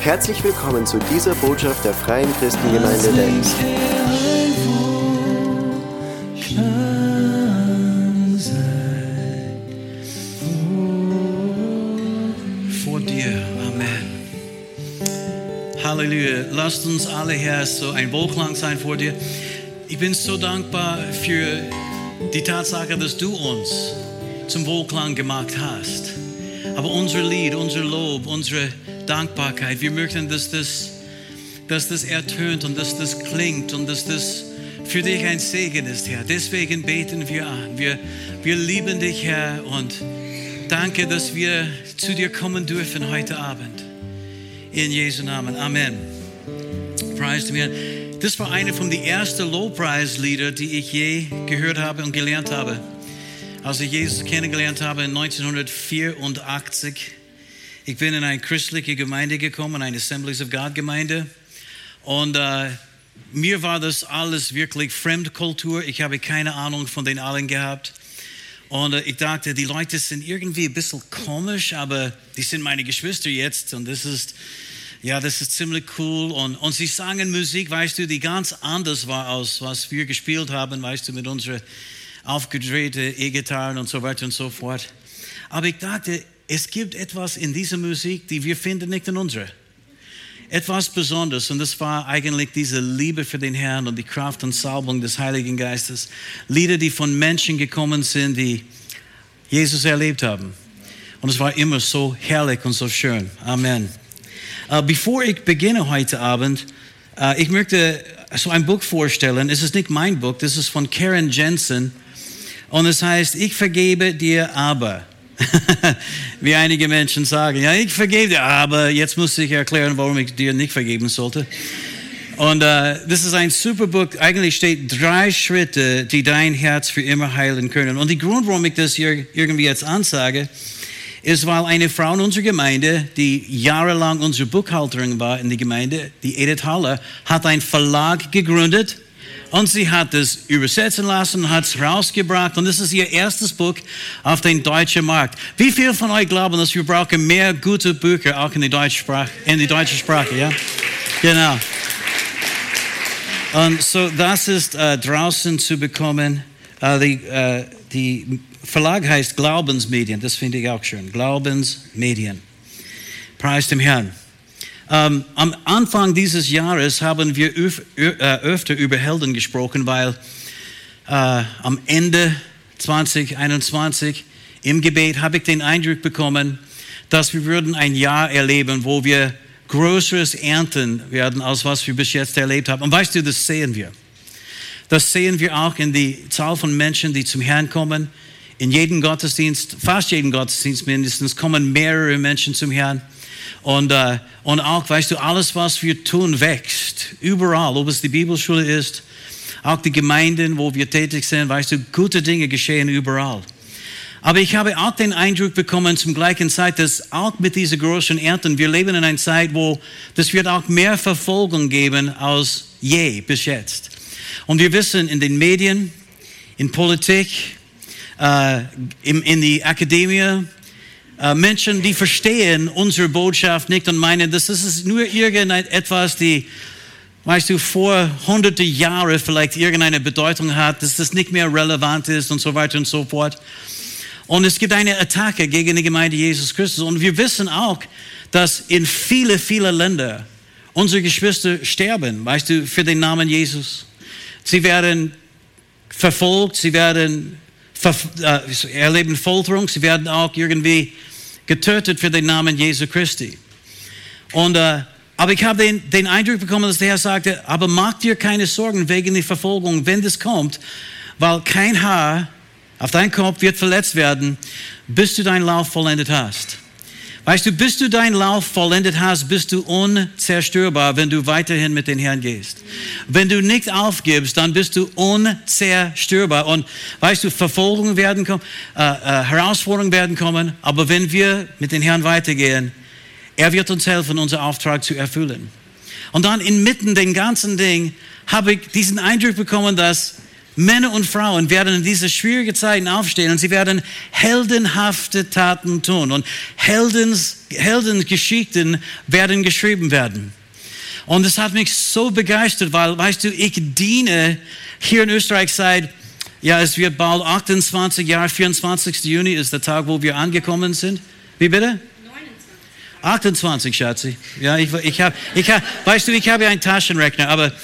Herzlich willkommen zu dieser Botschaft der Freien Christengemeinde Lenz. vor dir. Amen. Halleluja. Lasst uns alle, Herr, so ein Wohlklang sein vor dir. Ich bin so dankbar für die Tatsache, dass du uns zum Wohlklang gemacht hast. Aber unser Lied, unser Lob, unsere Dankbarkeit, wir möchten, dass das, dass das ertönt und dass das klingt und dass das für dich ein Segen ist, Herr. Deswegen beten wir an. Wir, wir lieben dich, Herr, und danke, dass wir zu dir kommen dürfen heute Abend. In Jesu Namen. Amen. Preis mir. Das war eine von den ersten Lobpreislieder, die ich je gehört habe und gelernt habe. Als ich Jesus kennengelernt habe in 1984. Ich bin in eine christliche Gemeinde gekommen, eine Assemblies of God Gemeinde. Und äh, mir war das alles wirklich Fremdkultur. Ich habe keine Ahnung von den allen gehabt. Und äh, ich dachte, die Leute sind irgendwie ein bisschen komisch, aber die sind meine Geschwister jetzt. Und das ist, ja, das ist ziemlich cool. Und, und sie sangen Musik, weißt du, die ganz anders war als was wir gespielt haben, weißt du, mit unseren aufgedrehten E-Gitarren und so weiter und so fort. Aber ich dachte, es gibt etwas in dieser Musik, die wir finden nicht in unserer etwas Besonderes und das war eigentlich diese Liebe für den Herrn und die Kraft und Salbung des Heiligen Geistes. Lieder, die von Menschen gekommen sind, die Jesus erlebt haben. Und es war immer so herrlich und so schön. Amen. Uh, bevor ich beginne heute Abend, uh, ich möchte so ein Buch vorstellen. Es ist nicht mein Buch, das ist von Karen Jensen. Und es heißt, ich vergebe dir aber. Wie einige Menschen sagen, ja, ich vergebe dir, aber jetzt muss ich erklären, warum ich dir nicht vergeben sollte. Und äh, das ist ein super Buch. Eigentlich steht drei Schritte, die dein Herz für immer heilen können. Und der Grund, warum ich das hier irgendwie jetzt ansage, ist, weil eine Frau in unserer Gemeinde, die jahrelang unsere Buchhalterin war in der Gemeinde, die Edith Haller, hat einen Verlag gegründet und sie hat es übersetzen lassen, hat es rausgebracht und das ist ihr erstes Buch auf den deutschen Markt. Wie viele von euch glauben, dass wir brauchen mehr gute Bücher auch in die deutsche Sprache, in die deutsche Sprache, ja? Genau. Und so, das ist äh, draußen zu bekommen. Äh, die, äh, die Verlag heißt Glaubensmedien, das finde ich auch schön. Glaubensmedien. Preis dem Herrn. Ähm, am Anfang dieses Jahres haben wir öf äh, öfter über Helden gesprochen, weil äh, am Ende 2021 im Gebet habe ich den Eindruck bekommen, dass wir würden ein Jahr erleben, wo wir größeres ernten werden, als was wir bis jetzt erlebt haben. Und weißt du, das sehen wir. Das sehen wir auch in die Zahl von Menschen, die zum Herrn kommen. In jedem Gottesdienst, fast jeden Gottesdienst mindestens, kommen mehrere Menschen zum Herrn. Und, äh, und auch, weißt du, alles, was wir tun, wächst. Überall, ob es die Bibelschule ist, auch die Gemeinden, wo wir tätig sind, weißt du, gute Dinge geschehen überall. Aber ich habe auch den Eindruck bekommen zum gleichen Zeit, dass auch mit dieser großen Ernten, wir leben in einer Zeit, wo das wird auch mehr Verfolgung geben als je bis jetzt. Und wir wissen in den Medien, in Politik, äh, in, in die Akademie, äh, Menschen, die verstehen unsere Botschaft nicht und meinen, das ist nur irgendetwas, die, weißt du, vor hunderte Jahre vielleicht irgendeine Bedeutung hat, dass das nicht mehr relevant ist und so weiter und so fort. Und es gibt eine Attacke gegen die Gemeinde Jesus Christus. Und wir wissen auch, dass in viele, viele Länder unsere Geschwister sterben, weißt du, für den Namen Jesus. Sie werden verfolgt, sie werden äh, erleben Folterung, sie werden auch irgendwie getötet für den Namen Jesu Christi. Und, äh, aber ich habe den, den Eindruck bekommen, dass der Herr sagte, aber mach dir keine Sorgen wegen der Verfolgung, wenn das kommt, weil kein Haar auf deinem Kopf wird verletzt werden, bis du deinen Lauf vollendet hast. Weißt du, bis du deinen Lauf vollendet hast, bist du unzerstörbar, wenn du weiterhin mit den Herrn gehst. Wenn du nicht aufgibst, dann bist du unzerstörbar. Und weißt du, Verfolgungen werden kommen, äh, äh, Herausforderungen werden kommen, aber wenn wir mit den Herrn weitergehen, er wird uns helfen, unseren Auftrag zu erfüllen. Und dann inmitten den ganzen Ding habe ich diesen Eindruck bekommen, dass Männer und Frauen werden in diese schwierigen Zeiten aufstehen und sie werden heldenhafte Taten tun und Heldens, Heldengeschichten werden geschrieben werden. Und es hat mich so begeistert, weil, weißt du, ich diene hier in Österreich seit, ja, es wird bald 28 Jahre, 24. Juni ist der Tag, wo wir angekommen sind. Wie bitte? 28, Schatzi. Ja, ich, ich habe, ich hab, weißt du, ich habe ja einen Taschenrechner, aber,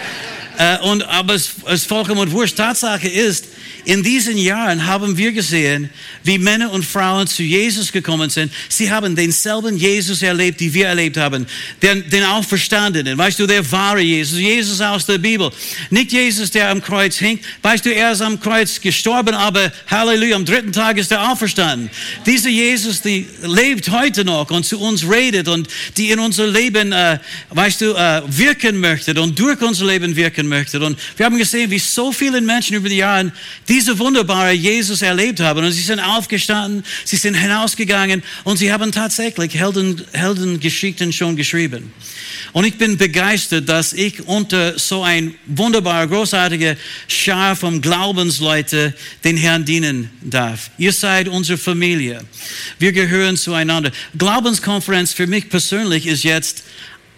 äh, und, aber es ist vollkommen wurscht. Tatsache ist, in diesen Jahren haben wir gesehen, wie Männer und Frauen zu Jesus gekommen sind. Sie haben denselben Jesus erlebt, die wir erlebt haben. Den, den Auferstandenen. Weißt du, der wahre Jesus. Jesus aus der Bibel. Nicht Jesus, der am Kreuz hängt. Weißt du, er ist am Kreuz gestorben, aber Halleluja, am dritten Tag ist er auferstanden. Dieser Jesus, die lebt heute noch und zu uns redet und die in unser Leben, äh, weißt du, äh, wirken möchte und durch unser Leben wirken möchte. Und wir haben gesehen, wie so viele Menschen über die Jahre diese wunderbare Jesus erlebt haben. Und sie sind aufgestanden, sie sind hinausgegangen und sie haben tatsächlich Helden, Heldengeschichten schon geschrieben. Und ich bin begeistert, dass ich unter so ein wunderbarer, großartiger Schar von Glaubensleute den Herrn dienen darf. Ihr seid unsere Familie. Wir gehören zueinander. Glaubenskonferenz für mich persönlich ist jetzt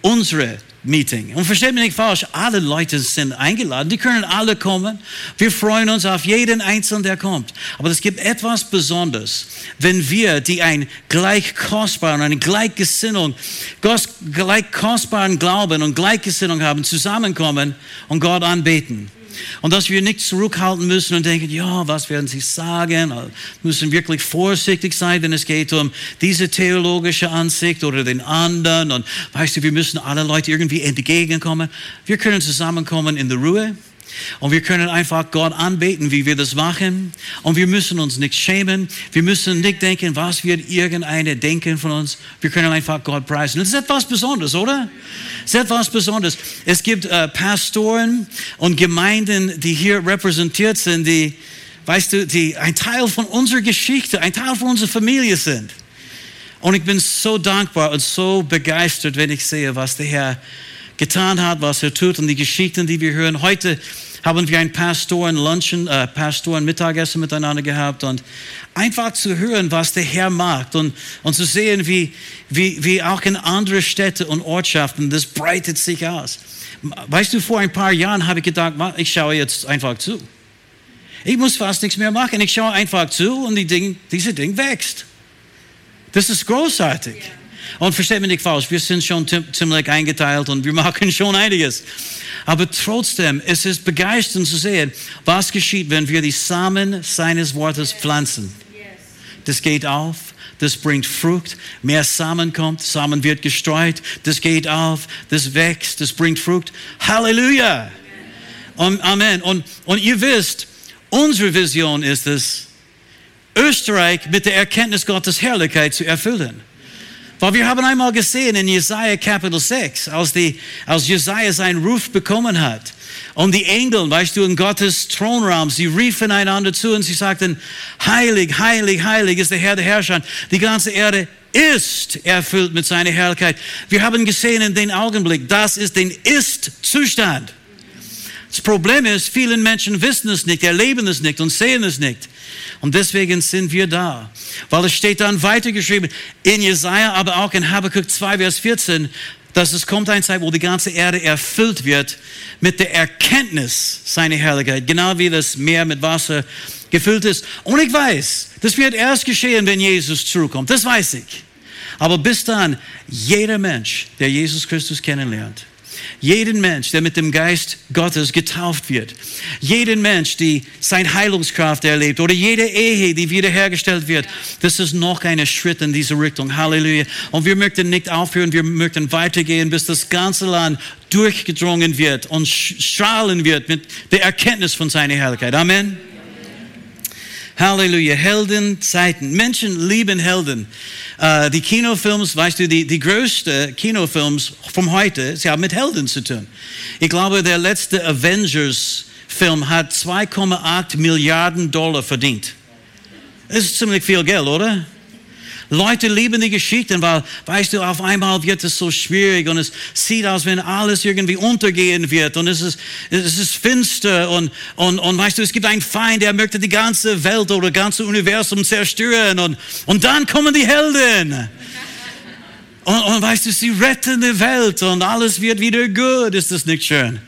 unsere Meeting. Und versteht mich nicht falsch, alle Leute sind eingeladen, die können alle kommen. Wir freuen uns auf jeden Einzelnen, der kommt. Aber es gibt etwas Besonderes, wenn wir, die ein gleich kostbaren, eine Gleichgesinnung, gleich kostbaren Glauben und Gleichgesinnung haben, zusammenkommen und Gott anbeten. Und dass wir nicht zurückhalten müssen und denken, ja, was werden sie sagen? Wir müssen wirklich vorsichtig sein, wenn es geht um diese theologische Ansicht oder den anderen. Und weißt du, wir müssen alle Leute irgendwie entgegenkommen. Wir können zusammenkommen in der Ruhe und wir können einfach Gott anbeten, wie wir das machen. Und wir müssen uns nicht schämen. Wir müssen nicht denken, was wird irgendeine denken von uns. Wir können einfach Gott preisen. Das ist etwas Besonderes, oder? Das ist etwas Besonderes. Es gibt äh, Pastoren und Gemeinden, die hier repräsentiert sind, die, weißt du, die ein Teil von unserer Geschichte, ein Teil von unserer Familie sind. Und ich bin so dankbar und so begeistert, wenn ich sehe, was der Herr getan hat, was er tut und die Geschichten, die wir hören. Heute haben wir ein Pastoren-Lunchen, äh, Pastoren-Mittagessen miteinander gehabt und einfach zu hören, was der Herr macht und, und zu sehen, wie, wie, wie auch in andere Städte und Ortschaften, das breitet sich aus. Weißt du, vor ein paar Jahren habe ich gedacht, ich schaue jetzt einfach zu. Ich muss fast nichts mehr machen. Ich schaue einfach zu und die Ding, diese Ding wächst. Das ist großartig. Yeah. Und versteht mich nicht falsch, wir sind schon ziemlich eingeteilt und wir machen schon einiges. Aber trotzdem, es ist begeisternd zu sehen, was geschieht, wenn wir die Samen seines Wortes pflanzen. Das geht auf, das bringt Frucht, mehr Samen kommt, Samen wird gestreut, das geht auf, das wächst, das bringt Frucht. Halleluja! Und, Amen. Und, und ihr wisst, unsere Vision ist es, Österreich mit der Erkenntnis Gottes Herrlichkeit zu erfüllen. Weil wir haben einmal gesehen in Jesaja Kapitel 6, als, die, als Jesaja seinen Ruf bekommen hat. Und die Engel, weißt du, in Gottes Thronraum, sie riefen einander zu und sie sagten, heilig, heilig, heilig ist der Herr der Herrscher. Die ganze Erde ist erfüllt mit seiner Herrlichkeit. Wir haben gesehen in dem Augenblick, das ist den Ist-Zustand. Das Problem ist, viele Menschen wissen es nicht, erleben es nicht und sehen es nicht. Und deswegen sind wir da. Weil es steht dann weitergeschrieben in Jesaja, aber auch in Habakkuk 2, Vers 14, dass es kommt eine Zeit, wo die ganze Erde erfüllt wird mit der Erkenntnis seiner Herrlichkeit. Genau wie das Meer mit Wasser gefüllt ist. Und ich weiß, das wird erst geschehen, wenn Jesus zurückkommt. Das weiß ich. Aber bis dann, jeder Mensch, der Jesus Christus kennenlernt, jeden Mensch, der mit dem Geist Gottes getauft wird. Jeden Mensch, die seine Heilungskraft erlebt. Oder jede Ehe, die wiederhergestellt wird. Das ist noch ein Schritt in diese Richtung. Halleluja. Und wir möchten nicht aufhören, wir möchten weitergehen, bis das ganze Land durchgedrungen wird und strahlen wird mit der Erkenntnis von seiner Herrlichkeit. Amen. Halleluja. Heldenzeiten. Menschen lieben Helden. Uh, die Kinofilms, weißt du, die, die größten Kinofilms von heute, sie haben mit Helden zu tun. Ich glaube, der letzte Avengers-Film hat 2,8 Milliarden Dollar verdient. Das ist ziemlich viel Geld, oder? Leute lieben die Geschichten, weil, weißt du, auf einmal wird es so schwierig und es sieht aus, wenn alles irgendwie untergehen wird und es ist, es ist finster und, und, und weißt du, es gibt einen Feind, der möchte die ganze Welt oder das ganze Universum zerstören und, und dann kommen die Helden. Und, und weißt du, sie retten die Welt und alles wird wieder gut. Ist das nicht schön?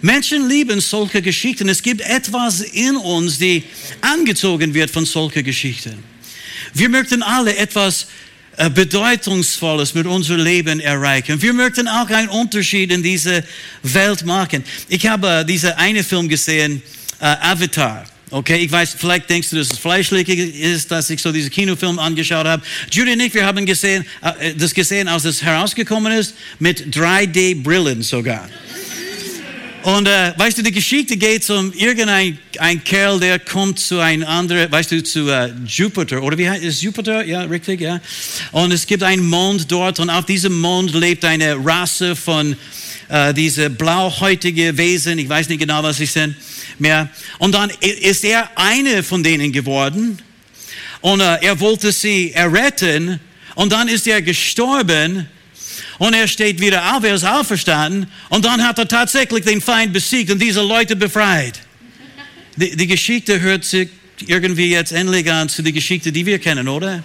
Menschen lieben solche Geschichten. Es gibt etwas in uns, die angezogen wird von solchen Geschichten. Wir möchten alle etwas äh, Bedeutungsvolles mit unserem Leben erreichen. Wir möchten auch einen Unterschied in diese Welt machen. Ich habe diese eine Film gesehen, äh, Avatar. Okay, ich weiß, vielleicht denkst du, dass es fleischlich ist, dass ich so diesen Kinofilm angeschaut habe. Judy und ich, wir haben gesehen, äh, das gesehen, als es herausgekommen ist, mit 3D-Brillen sogar. Und äh, weißt du, die Geschichte geht um irgendein ein Kerl, der kommt zu einem anderen, weißt du, zu äh, Jupiter, oder wie heißt es Jupiter? Ja, richtig, ja. Und es gibt einen Mond dort und auf diesem Mond lebt eine Rasse von äh, diese blauhäutige Wesen, ich weiß nicht genau, was sie sind mehr. Und dann ist er eine von denen geworden und äh, er wollte sie erretten und dann ist er gestorben und er steht wieder auf, er ist auferstanden und dann hat er tatsächlich den Feind besiegt und diese Leute befreit. Die, die Geschichte hört sich irgendwie jetzt endlich an zu der Geschichte, die wir kennen, oder?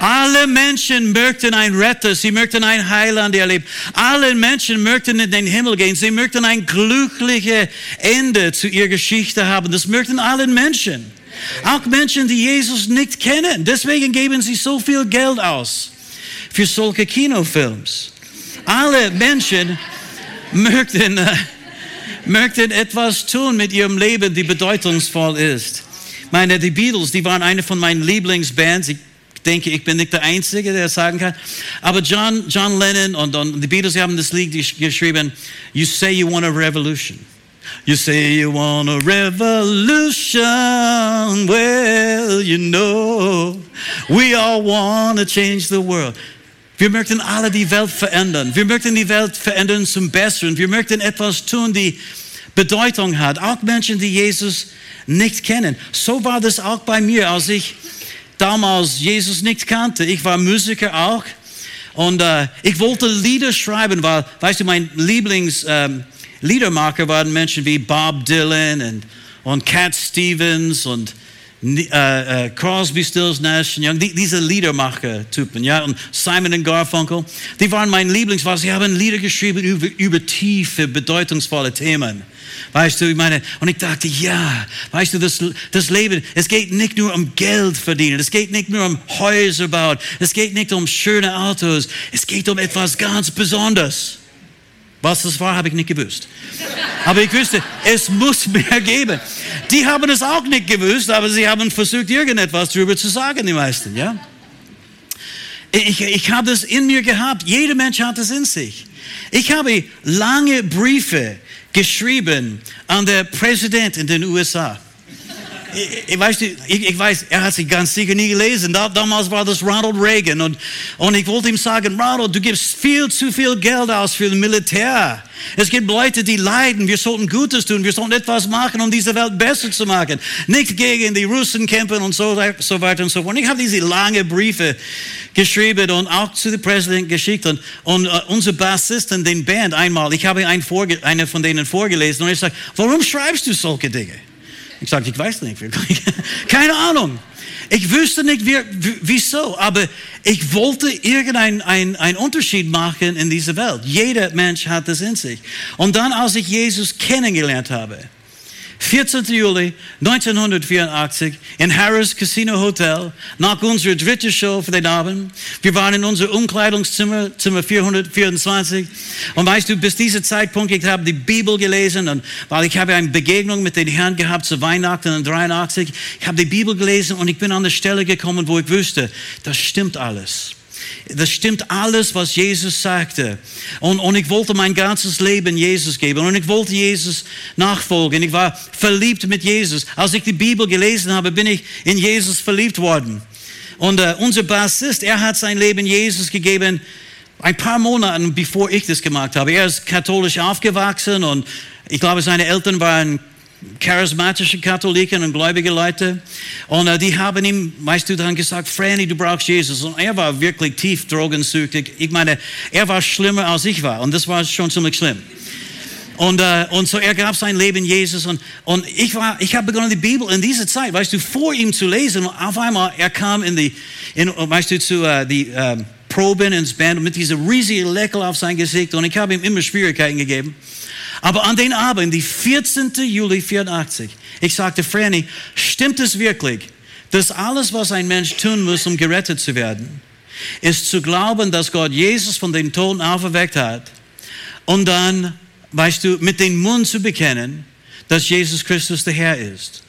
Alle Menschen möchten ein Retter, sie möchten ein Heiland erleben. Alle Menschen möchten in den Himmel gehen, sie möchten ein glückliches Ende zu ihrer Geschichte haben. Das möchten alle Menschen. Auch Menschen, die Jesus nicht kennen. Deswegen geben sie so viel Geld aus für solche Kinofilms. Alle Menschen möchten, äh, möchten etwas tun mit ihrem Leben, die bedeutungsvoll ist. Meine, die Beatles, die waren eine von meinen Lieblingsbands. Ich denke, ich bin nicht der Einzige, der sagen kann. Aber John, John Lennon und, und die Beatles haben das Lied geschrieben, You say you want a revolution. You say you want a revolution. Well, you know, we all want to change the world. Wir möchten alle die Welt verändern. Wir möchten die Welt verändern zum Besseren. Wir möchten etwas tun, die Bedeutung hat. Auch Menschen, die Jesus nicht kennen. So war das auch bei mir, als ich damals Jesus nicht kannte. Ich war Musiker auch. Und äh, ich wollte Lieder schreiben, weil, weißt du, mein Lieblingsliedermacher ähm, waren Menschen wie Bob Dylan und, und Cat Stevens und äh, äh, Crosby, Stills, Nash Young, die, diese Liedermacher-Typen, ja, und Simon und Garfunkel, die waren mein Lieblings, weil sie haben Lieder geschrieben über, über tiefe, bedeutungsvolle Themen. Weißt du, ich meine, und ich dachte, ja, weißt du, das, das Leben, es geht nicht nur um Geld verdienen, es geht nicht nur um Häuser bauen, es geht nicht um schöne Autos, es geht um etwas ganz Besonderes. Was das war, habe ich nicht gewusst. Aber ich wusste, es muss mehr geben. Die haben es auch nicht gewusst, aber sie haben versucht, irgendetwas darüber zu sagen, die meisten, ja. Ich, ich habe das in mir gehabt. Jeder Mensch hat es in sich. Ich habe lange Briefe geschrieben an den Präsident in den USA ich, weiß, ich, ich, weiß, er hat sich ganz sicher nie gelesen. Da, damals war das Ronald Reagan. Und, und ich wollte ihm sagen, Ronald, du gibst viel zu viel Geld aus für das Militär. Es gibt Leute, die leiden. Wir sollten Gutes tun. Wir sollten etwas machen, um diese Welt besser zu machen. Nicht gegen die Russen kämpfen und so, so weiter und so fort. Und ich habe diese lange Briefe geschrieben und auch zu dem Präsidenten geschickt. Und, und uh, unser Bassisten, den Band einmal, ich habe einen, eine von denen vorgelesen und ich sage, warum schreibst du solche Dinge? Ich sagte, ich weiß nicht wirklich. Keine Ahnung. Ich wüsste nicht, wie, wieso, aber ich wollte irgendeinen ein, Unterschied machen in dieser Welt. Jeder Mensch hat das in sich. Und dann, als ich Jesus kennengelernt habe, 14. Juli 1984 in Harris Casino Hotel nach unserer dritten Show für den Abend. Wir waren in unser Umkleidungszimmer, Zimmer 424. Und weißt du, bis dieser Zeitpunkt, ich habe die Bibel gelesen und weil ich habe eine Begegnung mit den Herrn gehabt zu Weihnachten in 83. Ich habe die Bibel gelesen und ich bin an der Stelle gekommen, wo ich wusste, das stimmt alles. Das stimmt alles, was Jesus sagte. Und, und ich wollte mein ganzes Leben Jesus geben. Und ich wollte Jesus nachfolgen. Ich war verliebt mit Jesus. Als ich die Bibel gelesen habe, bin ich in Jesus verliebt worden. Und uh, unser Bassist, er hat sein Leben Jesus gegeben, ein paar Monate bevor ich das gemacht habe. Er ist katholisch aufgewachsen und ich glaube, seine Eltern waren charismatische Katholiken und gläubige Leute. Und äh, die haben ihm, weißt du, dann gesagt, Franny, du brauchst Jesus. Und er war wirklich tief drogensüchtig. Ich meine, er war schlimmer als ich war. Und das war schon ziemlich schlimm. Und, äh, und so er gab sein Leben Jesus und, und ich war, ich habe begonnen die Bibel in dieser Zeit, weißt du, vor ihm zu lesen und auf einmal er kam in die, in, weißt du, zu uh, die uh, Proben ins Band mit dieser riesigen Leckel auf sein Gesicht und ich habe ihm immer Schwierigkeiten gegeben. Aber an den Abend, die 14. Juli 84, ich sagte, Franny, stimmt es wirklich, dass alles, was ein Mensch tun muss, um gerettet zu werden, ist zu glauben, dass Gott Jesus von den Toten auferweckt hat und dann weißt du, mit dem Mund zu bekennen, dass Jesus Christus der Herr ist.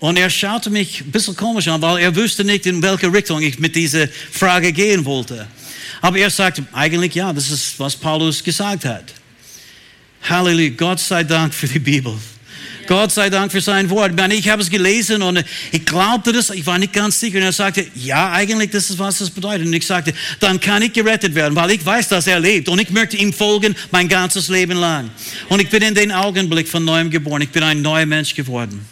Und er schaute mich ein bisschen komisch an, weil er wusste nicht, in welche Richtung ich mit dieser Frage gehen wollte. Aber er sagte, eigentlich ja, das ist, was Paulus gesagt hat. Halleluja, Gott sei Dank für die Bibel. Gott sei Dank für sein Wort. Ich habe es gelesen und ich glaubte das, ich war nicht ganz sicher. Und er sagte, ja, eigentlich, das ist, was das bedeutet. Und ich sagte, dann kann ich gerettet werden, weil ich weiß, dass er lebt. Und ich möchte ihm folgen mein ganzes Leben lang. Und ich bin in den Augenblick von neuem geboren. Ich bin ein neuer Mensch geworden.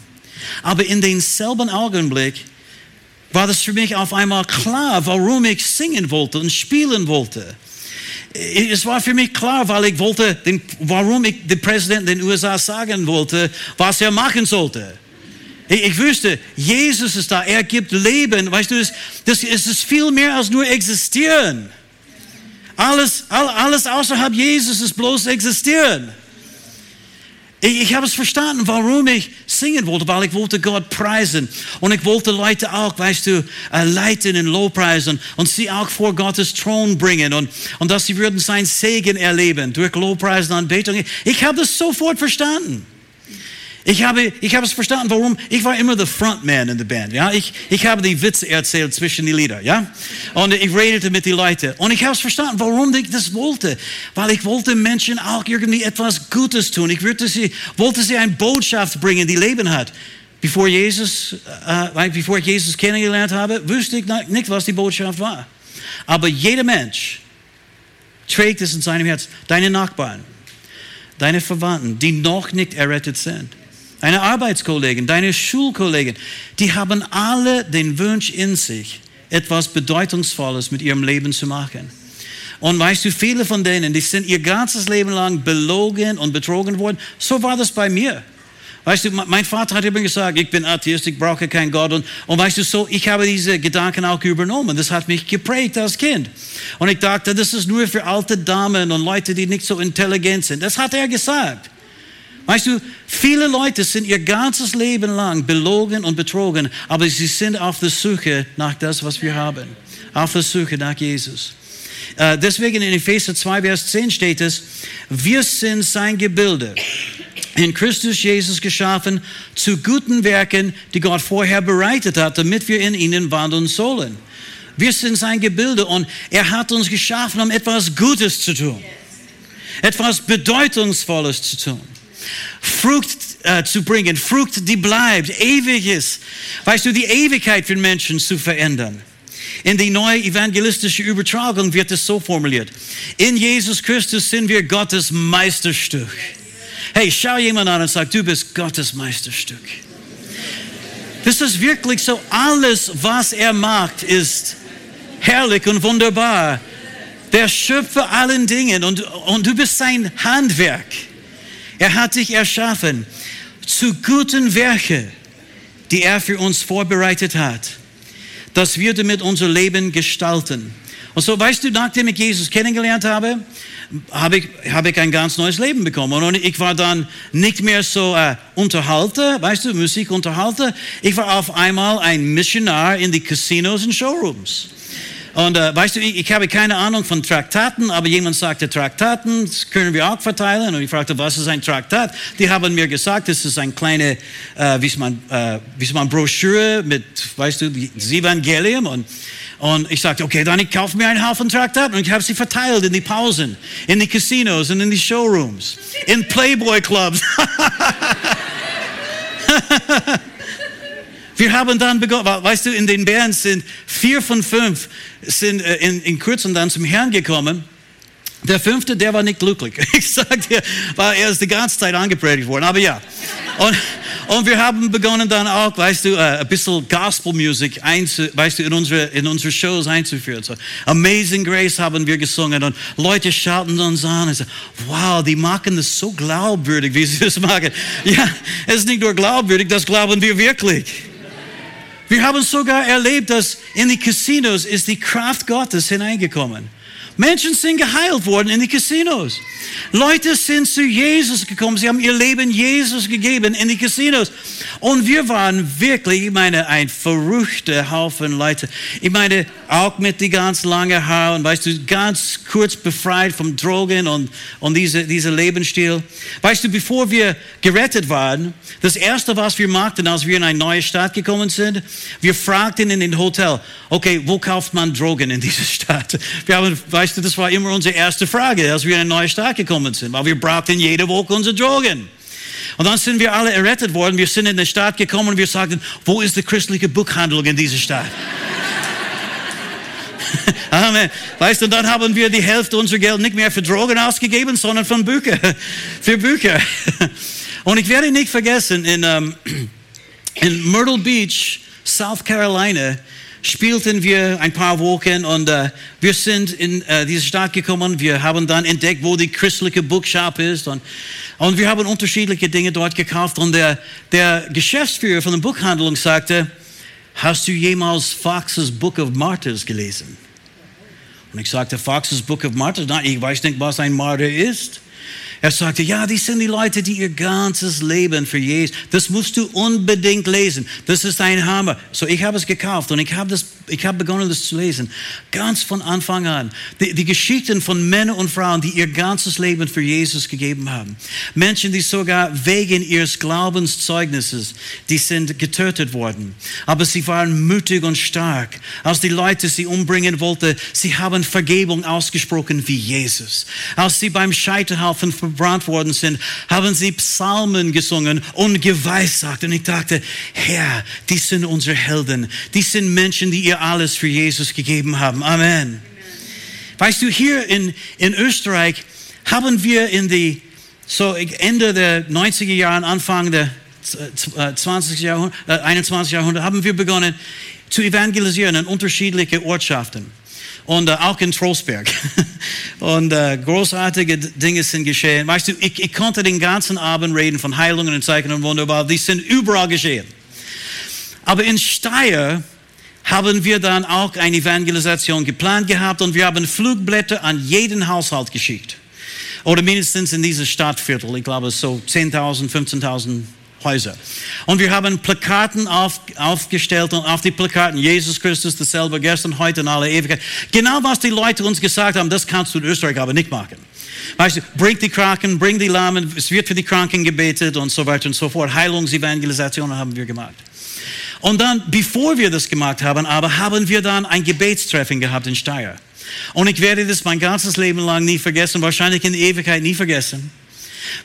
Aber in denselben Augenblick war das für mich auf einmal klar, warum ich singen wollte und spielen wollte es war für mich klar, weil ich wollte, den, warum ich dem Präsidenten den USA sagen wollte, was er machen sollte. Ich, ich wüsste, Jesus ist da, er gibt Leben. Weißt du, das, das ist viel mehr als nur existieren. Alles, alles außerhalb Jesus ist bloß existieren. Ich, ich habe es verstanden, warum ich singen wollte, weil ich wollte Gott preisen. Und ich wollte Leute auch, weißt du, äh, leiten in Lobpreisen und sie auch vor Gottes Thron bringen und, und dass sie würden sein Segen erleben durch Lobpreisen und Anbetung. Ich habe das sofort verstanden. Ich habe, ich habe es verstanden, warum. Ich war immer der Frontman in der Band. Ja? Ich, ich habe die Witze erzählt zwischen die Lieder. Ja? Und ich redete mit den Leuten. Und ich habe es verstanden, warum ich das wollte. Weil ich wollte Menschen auch irgendwie etwas Gutes tun. Ich wollte sie, wollte sie eine Botschaft bringen, die Leben hat. Bevor, Jesus, äh, bevor ich Jesus kennengelernt habe, wusste ich nicht, was die Botschaft war. Aber jeder Mensch trägt es in seinem Herz. Deine Nachbarn, deine Verwandten, die noch nicht errettet sind deine Arbeitskollegen, deine Schulkollegen, die haben alle den Wunsch in sich, etwas Bedeutungsvolles mit ihrem Leben zu machen. Und weißt du, viele von denen, die sind ihr ganzes Leben lang belogen und betrogen worden. So war das bei mir. Weißt du, mein Vater hat immer gesagt, ich bin Atheist, ich brauche keinen Gott. Und, und weißt du, so, ich habe diese Gedanken auch übernommen. Das hat mich geprägt als Kind. Und ich dachte, das ist nur für alte Damen und Leute, die nicht so intelligent sind. Das hat er gesagt. Weißt du, viele Leute sind ihr ganzes Leben lang belogen und betrogen, aber sie sind auf der Suche nach das, was wir haben. Auf der Suche nach Jesus. Äh, deswegen in Epheser 2, Vers 10 steht es, wir sind sein Gebilde, in Christus Jesus geschaffen, zu guten Werken, die Gott vorher bereitet hat, damit wir in ihnen wandeln sollen. Wir sind sein Gebilde und er hat uns geschaffen, um etwas Gutes zu tun. Etwas Bedeutungsvolles zu tun. Frucht äh, zu bringen, Frucht, die bleibt, ewig ist. Weißt du, die Ewigkeit für Menschen zu verändern. In die neue evangelistische Übertragung wird es so formuliert. In Jesus Christus sind wir Gottes Meisterstück. Hey, schau jemand an und sag, du bist Gottes Meisterstück. Das ist wirklich so. Alles, was er macht, ist herrlich und wunderbar. Der Schöpfer allen Dingen und, und du bist sein Handwerk. Er hat dich erschaffen zu guten Werken, die er für uns vorbereitet hat, dass wir damit unser Leben gestalten. Und so, weißt du, nachdem ich Jesus kennengelernt habe, habe ich, habe ich ein ganz neues Leben bekommen. Und ich war dann nicht mehr so äh, Unterhalter, weißt du, Musikunterhalter. Ich war auf einmal ein Missionar in die Casinos und Showrooms. Und äh, weißt du, ich, ich, habe keine Ahnung von Traktaten, aber jemand sagte, Traktaten können wir auch verteilen. Und ich fragte, was ist ein Traktat? Die haben mir gesagt, das ist eine kleine, äh, wie man, äh, wie man Broschüre mit, weißt du, das Evangelium. Und, und ich sagte, okay, dann ich kaufe mir einen Haufen Traktaten. Und ich habe sie verteilt in die Pausen, in die Casinos und in die Showrooms, in Playboy-Clubs. Wir haben dann begonnen, weißt du, in den Bären sind vier von fünf sind äh, in, in Kürzung dann zum Herrn gekommen. Der fünfte, der war nicht glücklich. Ich sag dir, war er ist die ganze Zeit angepredigt worden. Aber ja. Und, und wir haben begonnen dann auch, weißt du, äh, ein bisschen Gospel-Musik weißt du, in unsere, in unsere Shows einzuführen. So, Amazing Grace haben wir gesungen und Leute schauten uns an und sagen, wow, die machen das so glaubwürdig, wie sie das machen. Ja, es ist nicht nur glaubwürdig, das glauben wir wirklich. Wir haben sogar erlebt, dass in die Casinos ist die Kraft Gottes hineingekommen. Menschen sind geheilt worden in die Casinos. Leute sind zu Jesus gekommen. Sie haben ihr Leben Jesus gegeben in die Casinos. Und wir waren wirklich, ich meine, ein verrückter Haufen Leute. Ich meine, auch mit die ganz langen Haaren, weißt du, ganz kurz befreit vom Drogen und, und diese, dieser Lebensstil. Weißt du, bevor wir gerettet waren, das erste, was wir machten, als wir in eine neue Stadt gekommen sind, wir fragten in den Hotel, okay, wo kauft man Drogen in dieser Stadt? Wir haben, weißt du, das war immer unsere erste Frage, als wir in eine neue Stadt gekommen sind, weil wir brauchten jede Woche unsere Drogen. Und dann sind wir alle errettet worden. Wir sind in die Stadt gekommen und wir sagten, wo ist die christliche Buchhandlung in dieser Stadt? Amen. Weißt du, dann haben wir die Hälfte unserer Geld nicht mehr für Drogen ausgegeben, sondern von Bücher, für Bücher. Und ich werde nicht vergessen, in, um, in Myrtle Beach, South Carolina, spielten wir ein paar Wochen und uh, wir sind in uh, diese Stadt gekommen. Wir haben dann entdeckt, wo die christliche Bookshop ist und, und wir haben unterschiedliche Dinge dort gekauft. Und der, der Geschäftsführer von der Buchhandlung sagte, hast du jemals Fox's Book of Martyrs gelesen? Und ich sagte, Fox's Book of Martyrs? Nein, ich weiß nicht, was ein Martyr ist. Er sagte, ja, die sind die Leute, die ihr ganzes Leben für Jesus, das musst du unbedingt lesen. Das ist ein Hammer. So, ich habe es gekauft und ich habe, das, ich habe begonnen, das zu lesen. Ganz von Anfang an. Die, die Geschichten von Männern und Frauen, die ihr ganzes Leben für Jesus gegeben haben. Menschen, die sogar wegen ihres Glaubenszeugnisses, die sind getötet worden. Aber sie waren mutig und stark. Als die Leute sie umbringen wollten, sie haben Vergebung ausgesprochen wie Jesus. Als sie beim Scheiterhaufen verbrannt worden sind, haben sie Psalmen gesungen und geweissagt. Und ich dachte, Herr, die sind unsere Helden. Die sind Menschen, die ihr alles für Jesus gegeben haben. Amen. Weißt du, hier in, in Österreich haben wir in die, so Ende der 90er Jahre, Anfang der 20. Jahrhundert, äh, 21. Jahrhundert, haben wir begonnen zu evangelisieren in unterschiedliche Ortschaften und äh, auch in Trostberg. und äh, großartige Dinge sind geschehen. Weißt du, ich, ich konnte den ganzen Abend reden von Heilungen und Zeichen und Wunderbar. Die sind überall geschehen. Aber in Steyr haben wir dann auch eine Evangelisation geplant gehabt und wir haben Flugblätter an jeden Haushalt geschickt. Oder mindestens in dieses Stadtviertel. Ich glaube, so 10.000, 15.000 Häuser. Und wir haben Plakaten auf, aufgestellt und auf die Plakaten Jesus Christus dasselbe gestern, heute und alle Ewigkeit. Genau was die Leute uns gesagt haben, das kannst du in Österreich aber nicht machen. Weißt du, bring die Kranken, bring die Lahmen, es wird für die Kranken gebetet und so weiter und so fort. Heilungsevangelisationen haben wir gemacht. Und dann, bevor wir das gemacht haben, aber haben wir dann ein Gebetstreffen gehabt in Steyr. Und ich werde das mein ganzes Leben lang nie vergessen, wahrscheinlich in der Ewigkeit nie vergessen.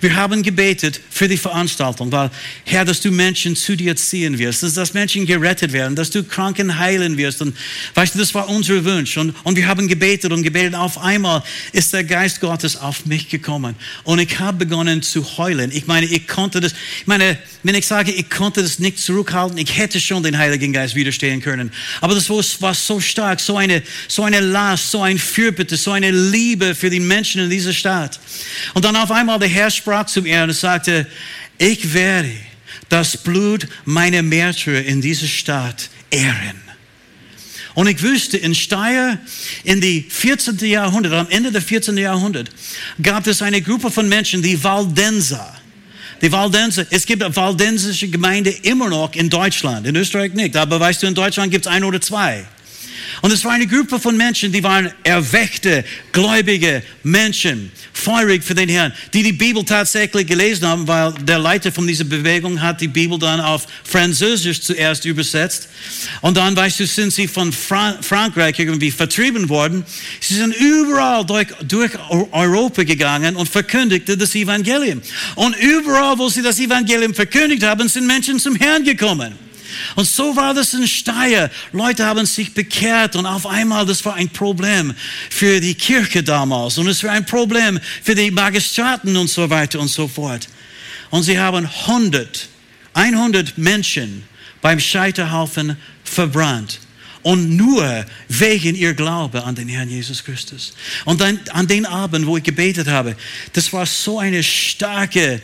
Wir haben gebetet für die Veranstaltung, weil, Herr, dass du Menschen zu dir ziehen wirst, dass, Menschen gerettet werden, dass du Kranken heilen wirst. Und weißt du, das war unser Wunsch. Und, und wir haben gebetet und gebetet. Auf einmal ist der Geist Gottes auf mich gekommen. Und ich habe begonnen zu heulen. Ich meine, ich konnte das, ich meine, wenn ich sage, ich konnte das nicht zurückhalten, ich hätte schon den Heiligen Geist widerstehen können. Aber das war so stark, so eine, so eine Last, so ein Fürbitte, so eine Liebe für die Menschen in dieser Stadt. Und dann auf einmal der Herr sprach zu mir und sagte, ich werde das Blut meiner Märtyrer in dieser Stadt ehren. Und ich wüsste, in Steyr, in die 14. Jahrhundert, am Ende des 14. Jahrhundert, gab es eine Gruppe von Menschen, die Waldenser. Die Waldenser, es gibt eine waldensische Gemeinde immer noch in Deutschland, in Österreich nicht, aber weißt du, in Deutschland gibt es ein oder zwei. Und es war eine Gruppe von Menschen, die waren erweckte, gläubige Menschen, feurig für den Herrn, die die Bibel tatsächlich gelesen haben, weil der Leiter von dieser Bewegung hat die Bibel dann auf Französisch zuerst übersetzt. Und dann, weißt du, sind sie von Fra Frankreich irgendwie vertrieben worden. Sie sind überall durch, durch Europa gegangen und verkündigten das Evangelium. Und überall, wo sie das Evangelium verkündigt haben, sind Menschen zum Herrn gekommen. Und so war das in Steyr. Leute haben sich bekehrt und auf einmal, das war ein Problem für die Kirche damals und es war ein Problem für die Magistraten und so weiter und so fort. Und sie haben 100, 100 Menschen beim Scheiterhaufen verbrannt. Und nur wegen ihr Glaube an den Herrn Jesus Christus. Und dann an den Abend, wo ich gebetet habe, das war so eine starke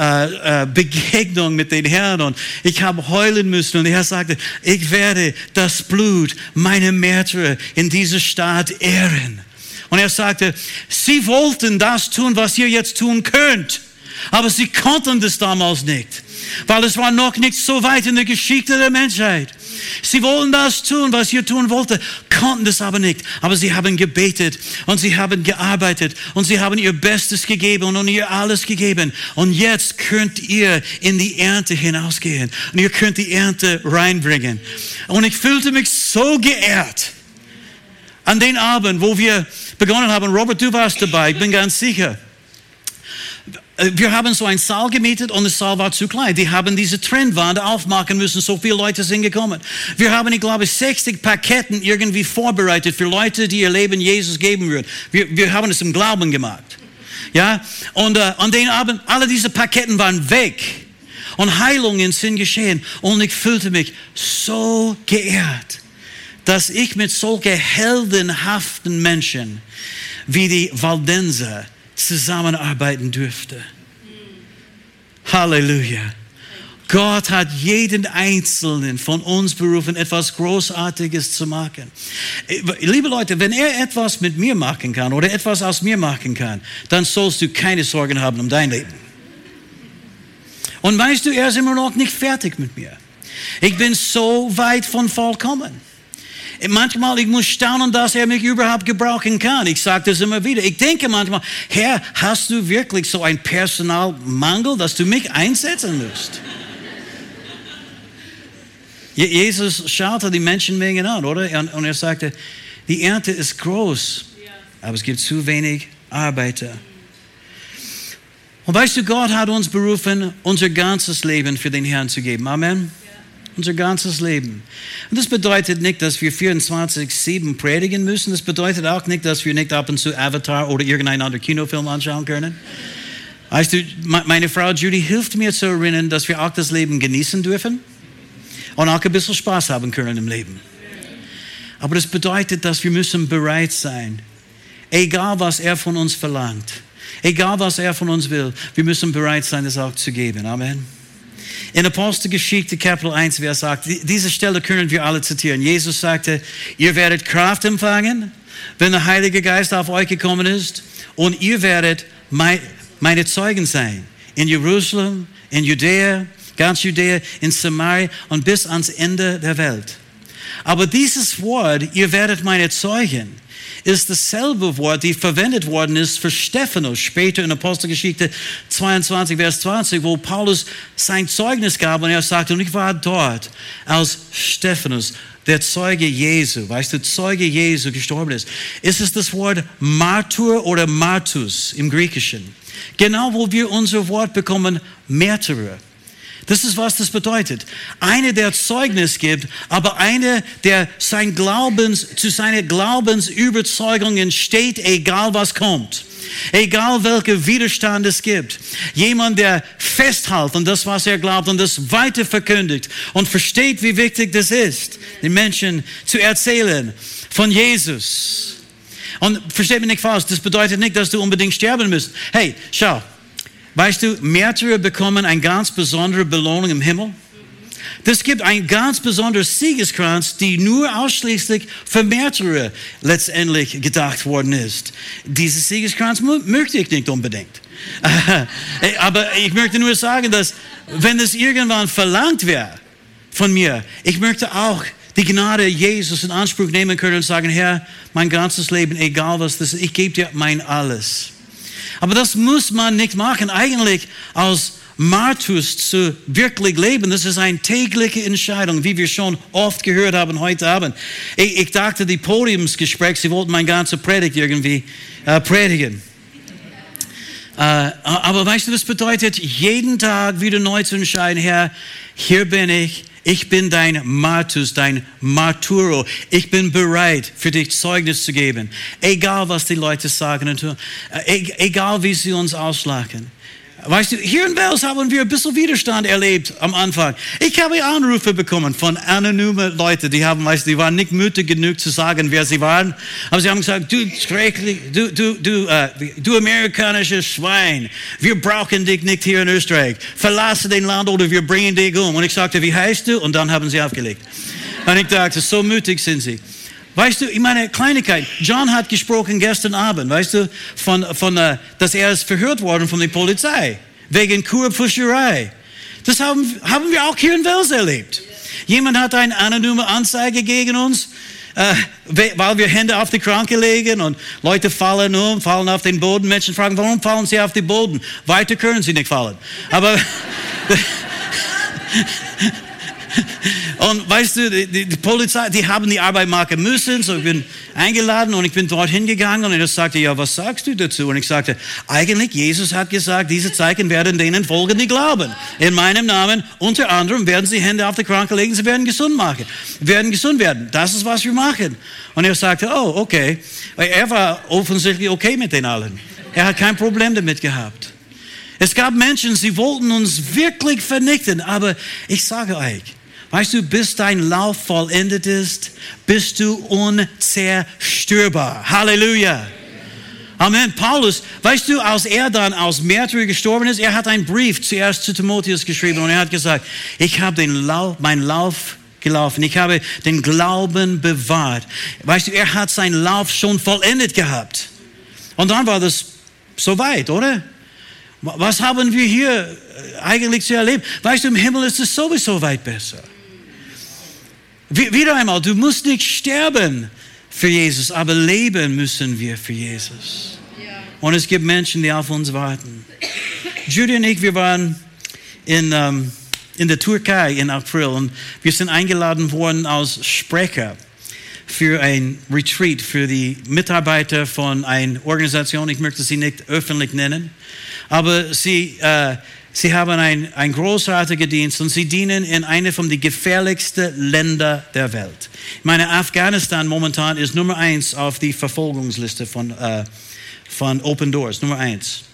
äh, äh, Begegnung mit den Herrn und ich habe heulen müssen und er sagte, ich werde das Blut meiner Märtyrer in dieser Stadt ehren. Und er sagte, sie wollten das tun, was ihr jetzt tun könnt, aber sie konnten das damals nicht, weil es war noch nicht so weit in der Geschichte der Menschheit. Sie wollen das tun, was ihr tun wollte, konnten das aber nicht. Aber sie haben gebetet und sie haben gearbeitet und sie haben ihr Bestes gegeben und ihr alles gegeben. Und jetzt könnt ihr in die Ernte hinausgehen und ihr könnt die Ernte reinbringen. Und ich fühlte mich so geehrt an den Abend, wo wir begonnen haben. Robert, du warst dabei, ich bin ganz sicher. Äh, wir haben so einen Saal gemietet und der Saal war zu klein. Die haben diese Trennwand aufmachen müssen, so viele Leute sind gekommen. Wir haben, ich glaube, 60 Paketen irgendwie vorbereitet für Leute, die ihr Leben Jesus geben würden. Wir, wir haben es im Glauben gemacht. Ja, und äh, an den Abend, alle diese Paketen waren weg. Und Heilungen sind geschehen. Und ich fühlte mich so geehrt, dass ich mit solchen heldenhaften Menschen wie die Waldenser zusammenarbeiten dürfte. Halleluja. Gott hat jeden Einzelnen von uns berufen, etwas Großartiges zu machen. Liebe Leute, wenn er etwas mit mir machen kann oder etwas aus mir machen kann, dann sollst du keine Sorgen haben um dein Leben. Und weißt du, er ist immer noch nicht fertig mit mir. Ich bin so weit von vollkommen. Manchmal, ich muss staunen, dass er mich überhaupt gebrauchen kann. Ich sage das immer wieder. Ich denke manchmal, Herr, hast du wirklich so einen Personalmangel, dass du mich einsetzen musst? Jesus schaute die Menschenmengen an, oder? Und er sagte, die Ernte ist groß, aber es gibt zu wenig Arbeiter. Und weißt du, Gott hat uns berufen, unser ganzes Leben für den Herrn zu geben. Amen. Unser ganzes Leben. Und das bedeutet nicht, dass wir 24-7 predigen müssen. Das bedeutet auch nicht, dass wir nicht ab und zu Avatar oder irgendeinen anderen Kinofilm anschauen können. Weißt du, meine Frau Judy hilft mir zu erinnern, dass wir auch das Leben genießen dürfen und auch ein bisschen Spaß haben können im Leben. Aber das bedeutet, dass wir müssen bereit sein, egal was er von uns verlangt, egal was er von uns will, wir müssen bereit sein, das auch zu geben. Amen. In Apostelgeschichte Kapitel 1, wer sagt, diese Stelle können wir alle zitieren. Jesus sagte, ihr werdet Kraft empfangen, wenn der Heilige Geist auf euch gekommen ist und ihr werdet meine Zeugen sein. In Jerusalem, in Judäa, ganz Judäa, in Samaria und bis ans Ende der Welt. Aber dieses Wort, ihr werdet meine Zeugen, ist dasselbe Wort, die verwendet worden ist für Stephanus, später in Apostelgeschichte 22, Vers 20, wo Paulus sein Zeugnis gab und er sagte, und ich war dort, als Stephanus, der Zeuge Jesu, weißt du, Zeuge Jesu gestorben ist. Ist es das Wort Martyr oder Martus im Griechischen? Genau, wo wir unser Wort bekommen, Märtyrer. Das ist, was das bedeutet. Eine, der Zeugnis gibt, aber eine, der sein Glaubens, zu seiner Glaubensüberzeugungen steht, egal was kommt. Egal welcher Widerstand es gibt. Jemand, der festhält an das, was er glaubt und das weiter verkündigt und versteht, wie wichtig das ist, den Menschen zu erzählen von Jesus. Und versteht mich nicht falsch, das bedeutet nicht, dass du unbedingt sterben musst. Hey, schau, Weißt du, Märtyrer bekommen eine ganz besondere Belohnung im Himmel. Das gibt ein ganz besonderes Siegeskranz, die nur ausschließlich für Märtyrer letztendlich gedacht worden ist. Dieses Siegeskranz möchte ich nicht unbedingt. Aber ich möchte nur sagen, dass wenn es irgendwann verlangt wäre von mir, ich möchte auch die Gnade Jesus in Anspruch nehmen können und sagen, Herr, mein ganzes Leben, egal was das ist, ich gebe dir mein alles. Aber das muss man nicht machen. Eigentlich als Martus zu wirklich leben, das ist eine tägliche Entscheidung, wie wir schon oft gehört haben heute Abend. Ich, ich dachte, die Podiumsgespräche, sie wollten mein ganze Predigt irgendwie äh, predigen. Äh, aber weißt du, das bedeutet, jeden Tag wieder neu zu entscheiden, Herr, hier bin ich, Ich bin dein Martus, dein Marturo. Ich bin bereit, für dich Zeugnis zu geben. Egal, was die Leute sagen und tun. Äh, egal, wie sie uns auslachen. Weißt du, hier in Wels haben wir ein bisschen Widerstand erlebt am Anfang. Ich habe Anrufe bekommen von anonymen Leuten, die haben, weißt du, die waren nicht mutig genug zu sagen, wer sie waren. Aber sie haben gesagt, du schrecklich, du, du, du, uh, du amerikanisches Schwein, wir brauchen dich nicht hier in Österreich. Verlasse den Land oder wir bringen dich um. Und ich sagte, wie heißt du? Und dann haben sie aufgelegt. Und ich dachte, so mutig sind sie. Weißt du, ich meine, Kleinigkeit. John hat gesprochen gestern Abend, weißt du, von, von, uh, dass er ist verhört worden von der Polizei wegen Kurpfuscherei. Das haben, haben wir auch hier in Wels erlebt. Jemand hat eine anonyme Anzeige gegen uns, äh, weil wir Hände auf die Kranke legen und Leute fallen um, fallen auf den Boden. Menschen fragen, warum fallen sie auf den Boden? Weiter können sie nicht fallen. Aber Und weißt du, die, die, Polizei, die haben die Arbeit machen müssen. So, ich bin eingeladen und ich bin dorthin gegangen und er sagte, ja, was sagst du dazu? Und ich sagte, eigentlich, Jesus hat gesagt, diese Zeichen werden denen folgen, die glauben. In meinem Namen, unter anderem, werden sie Hände auf die Kranke legen, sie werden gesund machen, werden gesund werden. Das ist, was wir machen. Und er sagte, oh, okay. Er war offensichtlich okay mit den allen. Er hat kein Problem damit gehabt. Es gab Menschen, sie wollten uns wirklich vernichten, aber ich sage euch, Weißt du, bis dein Lauf vollendet ist, bist du unzerstörbar. Halleluja. Amen. Paulus, weißt du, als er dann als Märtyrer gestorben ist, er hat einen Brief zuerst zu Timotheus geschrieben und er hat gesagt, ich habe den Lauf, meinen Lauf gelaufen, ich habe den Glauben bewahrt. Weißt du, er hat seinen Lauf schon vollendet gehabt. Und dann war das soweit, oder? Was haben wir hier eigentlich zu erleben? Weißt du, im Himmel ist es sowieso weit besser. Wieder einmal, du musst nicht sterben für Jesus, aber leben müssen wir für Jesus. Und es gibt Menschen, die auf uns warten. Judy und ich, wir waren in, um, in der Türkei im April und wir sind eingeladen worden als Sprecher für ein Retreat für die Mitarbeiter von einer Organisation, ich möchte sie nicht öffentlich nennen, aber sie äh, Sie haben ein, ein großartiger Dienst und sie dienen in einem von den gefährlichsten Ländern der Welt. Ich meine, Afghanistan momentan ist Nummer eins auf die Verfolgungsliste von, äh, von Open Doors, Nummer eins.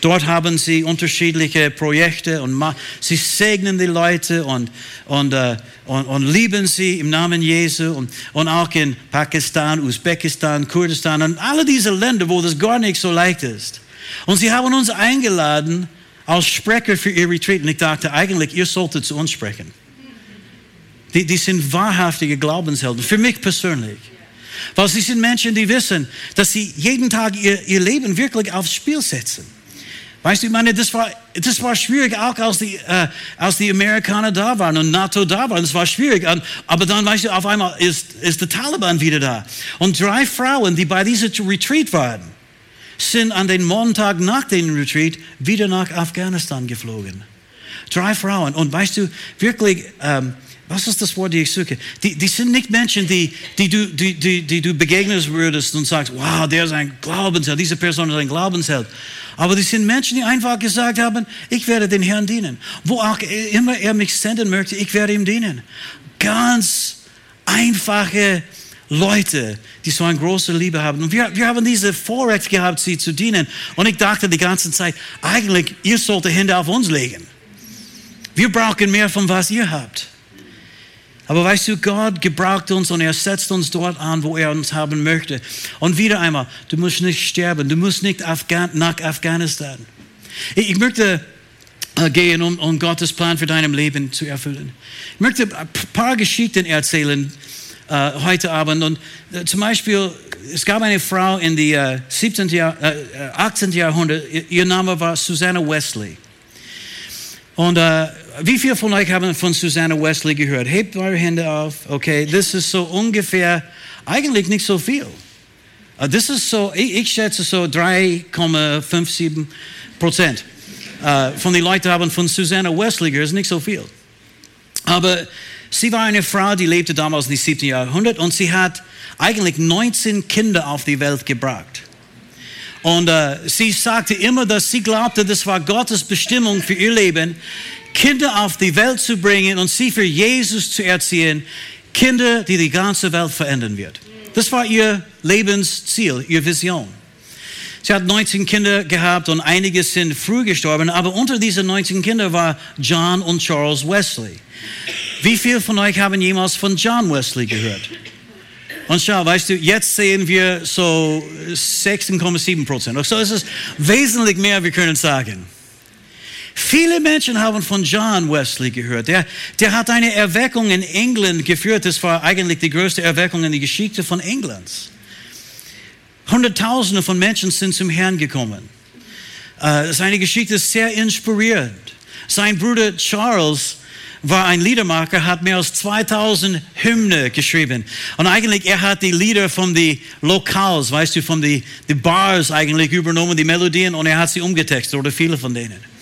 Dort haben sie unterschiedliche Projekte und sie segnen die Leute und, und, uh, und, und, lieben sie im Namen Jesu und, und auch in Pakistan, Usbekistan, Kurdistan und alle diese Länder, wo das gar nicht so leicht ist. Und sie haben uns eingeladen, als Sprecher für ihr Retreat. Und ich dachte, eigentlich, ihr solltet zu uns sprechen. Die, die sind wahrhaftige Glaubenshelden, für mich persönlich. Weil sie sind Menschen, die wissen, dass sie jeden Tag ihr, ihr Leben wirklich aufs Spiel setzen. Weißt du, ich meine, das war, das war schwierig, auch als die, äh, als die Amerikaner da waren und NATO da waren. Das war schwierig. Aber dann, weißt du, auf einmal ist, ist der Taliban wieder da. Und drei Frauen, die bei diesem Retreat waren, sind an den Montag nach dem Retreat wieder nach Afghanistan geflogen. Drei Frauen. Und weißt du, wirklich, ähm, was ist das Wort, die ich suche? Die, die sind nicht Menschen, die, die, du, die, die, die du begegnen würdest und sagst, wow, der ist ein Glaubensheld, diese Person ist ein Glaubensheld. Aber die sind Menschen, die einfach gesagt haben, ich werde den Herrn dienen. Wo auch immer er mich senden möchte, ich werde ihm dienen. Ganz einfache Leute, die so eine große Liebe haben. Und wir, wir haben diese Vorrecht gehabt, sie zu dienen. Und ich dachte die ganze Zeit, eigentlich, ihr solltet Hände auf uns legen. Wir brauchen mehr von was ihr habt. Aber weißt du, Gott gebraucht uns und er setzt uns dort an, wo er uns haben möchte. Und wieder einmal, du musst nicht sterben, du musst nicht Afghan nach Afghanistan. Ich, ich möchte äh, gehen, um, um Gottes Plan für dein Leben zu erfüllen. Ich möchte ein paar Geschichten erzählen, äh, heute Abend. Und äh, zum Beispiel, es gab eine Frau in die äh, 17. Jahr, 18. Äh, Jahrhundert, ihr Name war Susanna Wesley. Und äh, wie viele von euch haben von Susanna Wesley gehört? Hebt eure Hände auf. Okay, das ist so ungefähr, eigentlich nicht so viel. Das ist so, ich, ich schätze so 3,57 Prozent von den Leuten haben von Susanna Wesley gehört, ist nicht so viel. Aber Sie war eine Frau, die lebte damals im 7. Jahrhundert und sie hat eigentlich 19 Kinder auf die Welt gebracht. Und äh, sie sagte immer, dass sie glaubte, das war Gottes Bestimmung für ihr Leben, Kinder auf die Welt zu bringen und sie für Jesus zu erziehen. Kinder, die die ganze Welt verändern wird. Das war ihr Lebensziel, ihre Vision. Sie hat 19 Kinder gehabt und einige sind früh gestorben, aber unter diesen 19 Kindern war John und Charles Wesley. Wie viele von euch haben jemals von John Wesley gehört? Und schau, weißt du, jetzt sehen wir so 16,7 Prozent. So ist es wesentlich mehr, wir können sagen. Viele Menschen haben von John Wesley gehört. Der, der hat eine Erweckung in England geführt. Das war eigentlich die größte Erweckung in der Geschichte von Englands. Hunderttausende von Menschen sind zum Herrn gekommen. Uh, seine Geschichte ist sehr inspirierend. Sein Bruder Charles war ein Liedermacher, hat mehr als 2000 Hymne geschrieben. Und eigentlich, er hat die Lieder von den Lokals, weißt du, von den Bars eigentlich übernommen, die Melodien, und er hat sie umgetextet, oder viele von denen.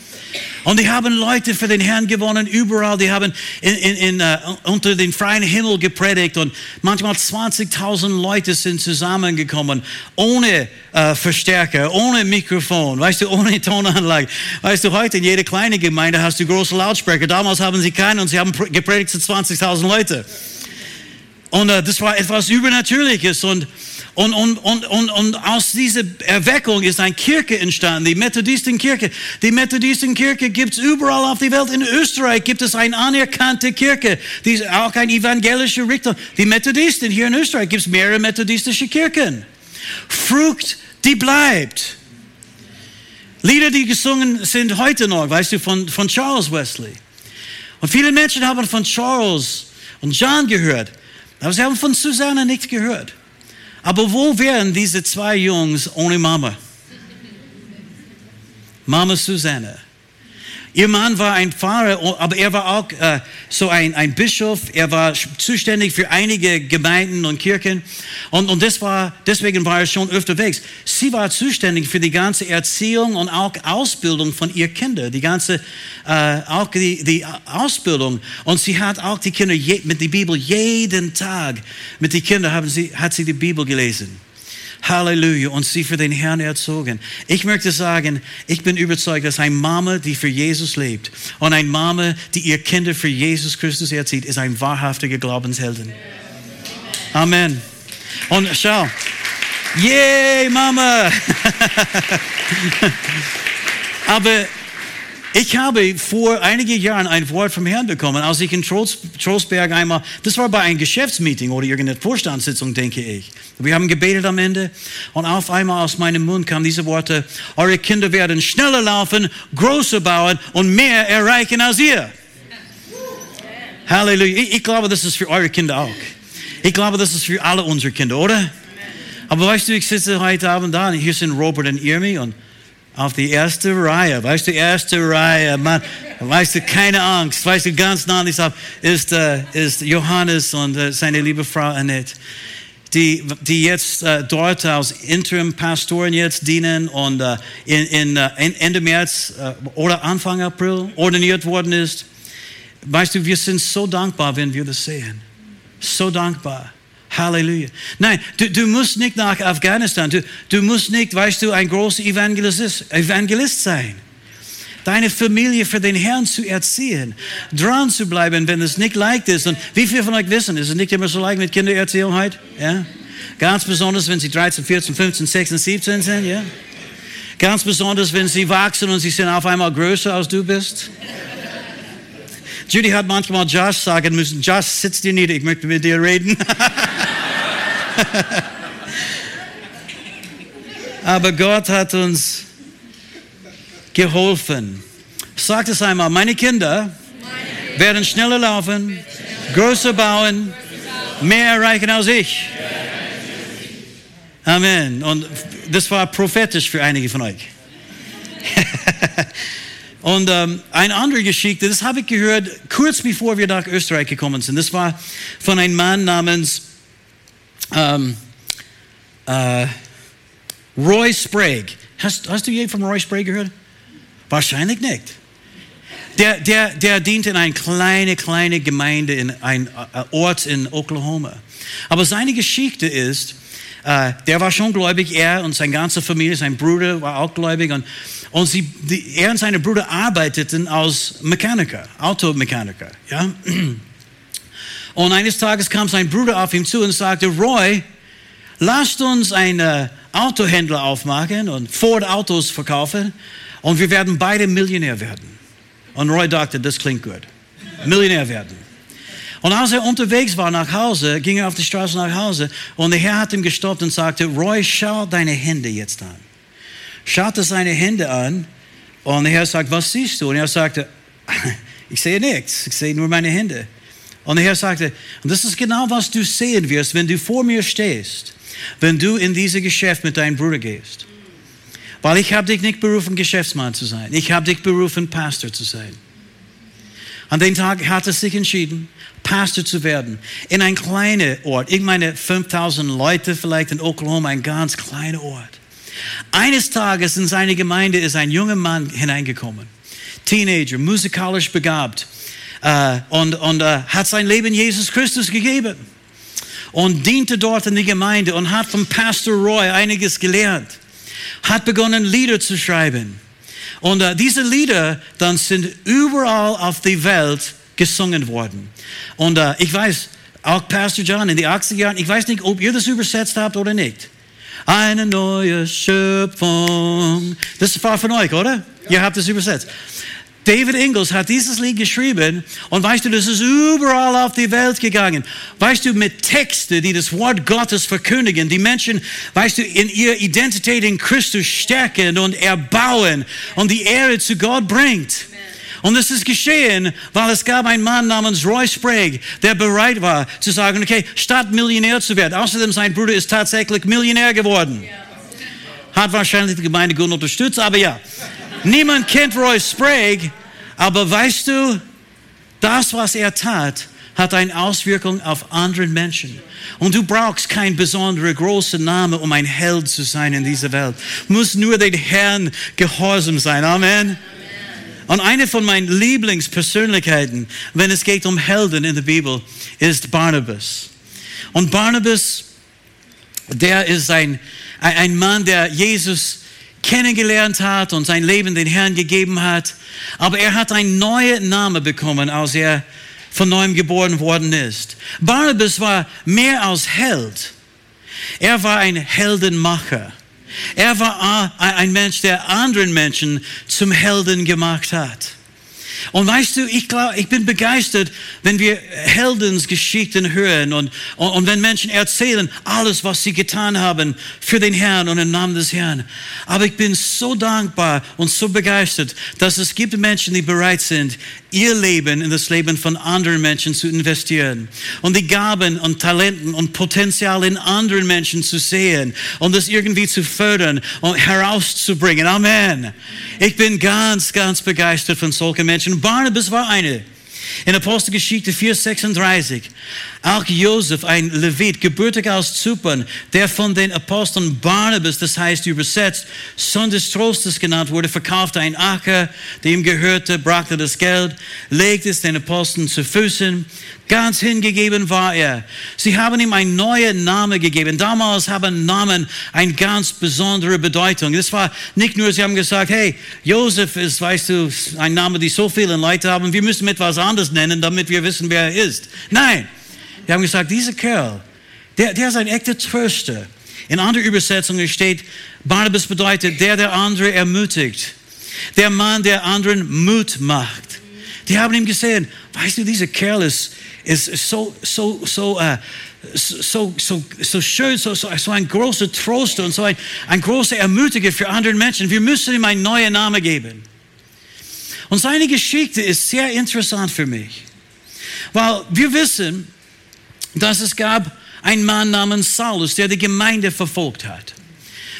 Und die haben Leute für den Herrn gewonnen, überall. Die haben in, in, in, uh, unter den freien Himmel gepredigt und manchmal 20.000 Leute sind zusammengekommen, ohne uh, Verstärker, ohne Mikrofon, weißt du, ohne Tonanlage. Weißt du, heute in jeder kleinen Gemeinde hast du große Lautsprecher. Damals haben sie keinen und sie haben gepredigt zu 20.000 Leute. Und uh, das war etwas Übernatürliches und und, und, und, und, und aus dieser Erweckung ist eine Kirche entstanden, die Methodistenkirche. Die Methodistenkirche gibt es überall auf der Welt. In Österreich gibt es eine anerkannte Kirche, die ist auch eine evangelische Richtung. Die Methodisten hier in Österreich gibt es mehrere methodistische Kirchen. Frucht, die bleibt. Lieder, die gesungen sind heute noch, weißt du, von, von Charles Wesley. Und viele Menschen haben von Charles und John gehört, aber sie haben von Susanne nichts gehört. Aber wo wären diese zwei Jungs ohne Mama? Mama Susanne. Ihr Mann war ein Pfarrer, aber er war auch äh, so ein, ein Bischof. Er war zuständig für einige Gemeinden und Kirchen. Und, und das war, deswegen war er schon öfter weg. Sie war zuständig für die ganze Erziehung und auch Ausbildung von ihr Kindern. Die ganze, äh, auch die, die Ausbildung. Und sie hat auch die Kinder je, mit der Bibel jeden Tag, mit den Kindern haben sie, hat sie die Bibel gelesen. Halleluja. Und sie für den Herrn erzogen. Ich möchte sagen, ich bin überzeugt, dass eine Mama, die für Jesus lebt und eine Mama, die ihr Kinder für Jesus Christus erzieht, ist ein wahrhaftiger Glaubenshelden. Amen. Und schau. Yay, Mama! Aber ich habe vor einigen Jahren ein Wort vom Herrn bekommen, als ich in Trolls, einmal, das war bei einem Geschäftsmeeting oder irgendeiner Vorstandssitzung, denke ich. Wir haben gebetet am Ende und auf einmal aus meinem Mund kamen diese Worte, eure Kinder werden schneller laufen, größer bauen und mehr erreichen als ihr. Halleluja. Ich, ich glaube, das ist für eure Kinder auch. Ich glaube, das ist für alle unsere Kinder, oder? Aber weißt du, ich sitze heute Abend da und hier sind Robert und Irmi und auf die erste Reihe, weißt du, erste Reihe, man, weißt du, keine Angst, weißt du, ganz nah ist, uh, ist Johannes und uh, seine liebe Frau Annette, die, die jetzt uh, dort als Interim-Pastoren jetzt dienen und in, in, in, Ende März oder Anfang April ordiniert worden ist. Weißt du, wir sind so dankbar, wenn wir das sehen. So dankbar. Halleluja. Nein, du, du musst nicht nach Afghanistan. Du, du musst nicht, weißt du, ein großer Evangelist, Evangelist sein. Deine Familie für den Herrn zu erziehen, dran zu bleiben, wenn es nicht leicht ist. Und wie viele von euch wissen, ist es nicht immer so leicht mit Kindererziehung heute? Ja? Ganz besonders, wenn sie 13, 14, 15, 16, 17 sind. Ja? Ganz besonders, wenn sie wachsen und sie sind auf einmal größer als du bist. Judy hat manchmal Josh sagen müssen, Josh, sitz dir nieder, ich möchte mit dir reden. Aber Gott hat uns geholfen. Sagt es einmal, meine Kinder werden schneller laufen, größer bauen, mehr erreichen als ich. Amen. Und das war prophetisch für einige von euch. Und ähm, eine andere Geschichte, das habe ich gehört, kurz bevor wir nach Österreich gekommen sind. Das war von einem Mann namens ähm, äh, Roy Sprague. Hast, hast du je von Roy Sprague gehört? Wahrscheinlich nicht. Der, der, der dient in eine kleine, kleine Gemeinde in einem äh, Ort in Oklahoma. Aber seine Geschichte ist, äh, der war schon gläubig, er und seine ganze Familie, sein Bruder war auch gläubig. Und, Und sie, die, er und seine Brüder arbeiteten als Mechaniker, Automechaniker. Ja? Und eines Tages kam sein Bruder auf ihn zu und sagte, Roy, lasst uns einen Autohändler aufmachen und Ford Autos verkaufen und wir werden beide Millionär werden. Und Roy dachte, das klingt gut. Millionär werden. Und als er unterwegs war nach Hause, ging er auf die Straße nach Hause und der Herr hat ihm gestoppt und sagte, Roy, schau deine Hände jetzt an. Schaute seine Hände an und der Herr sagt, was siehst du? Und er sagte, ich sehe nichts, ich sehe nur meine Hände. Und der Herr sagte, und das ist genau, was du sehen wirst, wenn du vor mir stehst, wenn du in dieses Geschäft mit deinem Bruder gehst. Weil ich habe dich nicht berufen, Geschäftsmann zu sein. Ich habe dich berufen, Pastor zu sein. An dem Tag hat er sich entschieden, Pastor zu werden. In ein kleiner Ort. Ich meine, 5000 Leute vielleicht in Oklahoma, ein ganz kleiner Ort. Eines Tages in seine Gemeinde ist ein junger Mann hineingekommen. Teenager, musikalisch begabt. Äh, und und äh, hat sein Leben Jesus Christus gegeben. Und diente dort in der Gemeinde und hat vom Pastor Roy einiges gelernt. Hat begonnen, Lieder zu schreiben. Und äh, diese Lieder dann sind überall auf der Welt gesungen worden. Und äh, ich weiß, auch Pastor John in den 80er Jahren, ich weiß nicht, ob ihr das übersetzt habt oder nicht. Eine neue Schöpfung. Das war von euch, oder? Ja. Ihr habt es übersetzt. David Ingalls hat dieses Lied geschrieben und weißt du, das ist überall auf die Welt gegangen. Weißt du, mit Texten, die das Wort Gottes verkündigen, die Menschen, weißt du, in ihrer Identität in Christus stärken und erbauen und die Ehre zu Gott bringt. Und das ist geschehen, weil es gab einen Mann namens Roy Sprague, der bereit war zu sagen, okay, statt Millionär zu werden. Außerdem sein Bruder ist tatsächlich Millionär geworden. Hat wahrscheinlich die Gemeinde gut unterstützt, aber ja. Niemand kennt Roy Sprague, aber weißt du, das, was er tat, hat eine Auswirkung auf andere Menschen. Und du brauchst keinen besonderen großen Namen, um ein Held zu sein in dieser Welt. Du musst nur den Herrn gehorsam sein. Amen. Und eine von meinen Lieblingspersönlichkeiten, wenn es geht um Helden in der Bibel, ist Barnabas. Und Barnabas, der ist ein, ein Mann, der Jesus kennengelernt hat und sein Leben den Herrn gegeben hat. Aber er hat einen neuen Namen bekommen, als er von neuem geboren worden ist. Barnabas war mehr als Held. Er war ein Heldenmacher. Er war ein Mensch, der anderen Menschen zum Helden gemacht hat. Und weißt du, ich glaube, ich bin begeistert, wenn wir Heldensgeschichten hören und, und, und, wenn Menschen erzählen alles, was sie getan haben für den Herrn und im Namen des Herrn. Aber ich bin so dankbar und so begeistert, dass es gibt Menschen, die bereit sind, ihr Leben in das Leben von anderen Menschen zu investieren und die Gaben und Talenten und Potenzial in anderen Menschen zu sehen und das irgendwie zu fördern und herauszubringen. Amen. Ich bin ganz, ganz begeistert von solchen Menschen. Barnabas war eine. In Apostelgeschichte 4,36. Auch Josef, ein Levit, gebürtig aus Zypern, der von den Aposteln Barnabas, das heißt übersetzt, Sohn des Trostes genannt wurde, verkaufte ein Acker, dem gehörte, brachte das Geld, legte es den Aposteln zu Füßen. Ganz hingegeben war er. Sie haben ihm einen neuen Namen gegeben. Damals haben Namen eine ganz besondere Bedeutung. Das war nicht nur, sie haben gesagt, hey, Josef ist, weißt du, ein Name, die so viele Leute haben, wir müssen etwas anderes nennen, damit wir wissen, wer er ist. Nein, wir haben gesagt, dieser Kerl, der, der ist ein echter Tröster. In anderen Übersetzungen steht, Barnabas bedeutet, der der andere ermutigt. Der Mann, der anderen Mut macht. Die haben ihm gesehen, weißt du, dieser Kerl ist, ist so, so, so, uh, so, so, so schön, so, so, so ein großer Trost und so ein, ein großer Ermutiger für andere Menschen. Wir müssen ihm einen neuen Namen geben. Und seine Geschichte ist sehr interessant für mich. Weil wir wissen, dass es gab einen Mann namens Saulus, der die Gemeinde verfolgt hat.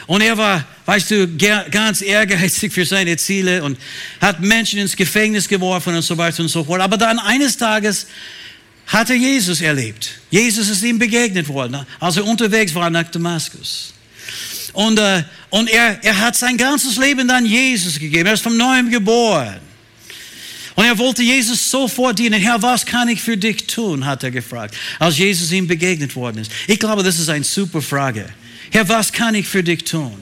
Und er war, weißt du, ganz ehrgeizig für seine Ziele und hat Menschen ins Gefängnis geworfen und so weiter und so fort. Aber dann eines Tages hat er Jesus erlebt. Jesus ist ihm begegnet worden, als er unterwegs war nach Damaskus. Und, äh, und er, er hat sein ganzes Leben dann Jesus gegeben. Er ist vom Neuem geboren. Und er wollte Jesus sofort dienen. Herr, was kann ich für dich tun? hat er gefragt, als Jesus ihm begegnet worden ist. Ich glaube, das ist eine super Frage. Herr, was kann ich für dich tun?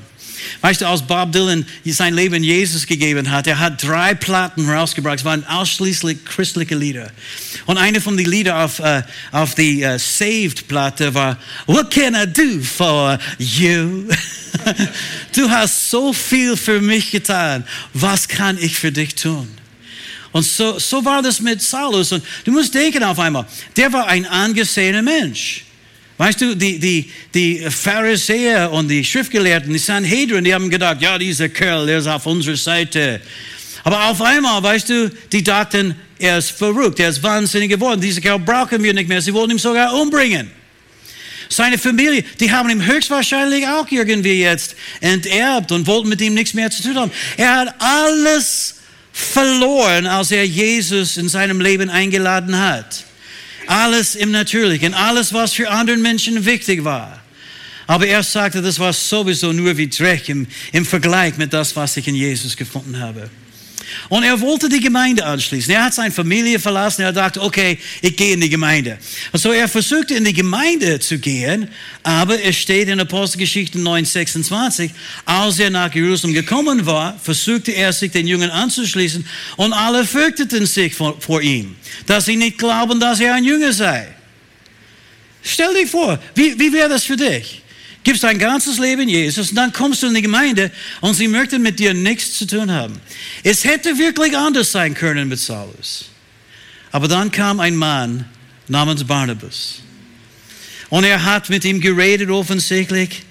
Weißt du, als Bob Dylan sein Leben Jesus gegeben hat, er hat drei Platten rausgebracht. Es waren ausschließlich christliche Lieder. Und eine von den Liedern auf, uh, auf die uh, Saved-Platte war What can I do for you? du hast so viel für mich getan. Was kann ich für dich tun? Und so, so war das mit Saulus. Und du musst denken auf einmal, der war ein angesehener Mensch. Weißt du, die, die, die Pharisäer und die Schriftgelehrten, die Sanhedrin, die haben gedacht, ja, dieser Kerl, der ist auf unserer Seite. Aber auf einmal, weißt du, die dachten, er ist verrückt, er ist wahnsinnig geworden. Dieser Kerl brauchen wir nicht mehr. Sie wollten ihn sogar umbringen. Seine Familie, die haben ihm höchstwahrscheinlich auch irgendwie jetzt enterbt und wollten mit ihm nichts mehr zu tun haben. Er hat alles verloren, als er Jesus in seinem Leben eingeladen hat. Alles im Natürlichen, alles, was für anderen Menschen wichtig war. Aber er sagte, das war sowieso nur wie Dreck im, im Vergleich mit das, was ich in Jesus gefunden habe. Und er wollte die Gemeinde anschließen. Er hat seine Familie verlassen. Er dachte, okay, ich gehe in die Gemeinde. Und so er versuchte in die Gemeinde zu gehen, aber es steht in Apostelgeschichte 9,26, als er nach Jerusalem gekommen war, versuchte er sich den Jüngern anzuschließen und alle fürchteten sich vor, vor ihm, dass sie nicht glauben, dass er ein Jünger sei. Stell dir vor, wie, wie wäre das für dich? Gibst dein ganzes Leben Jesus und dann kommst du in die Gemeinde und sie möchten mit dir nichts zu tun haben. Es hätte wirklich anders sein können mit Saulus. Aber dann kam ein Mann namens Barnabas. Und er hat mit ihm geredet offensichtlich.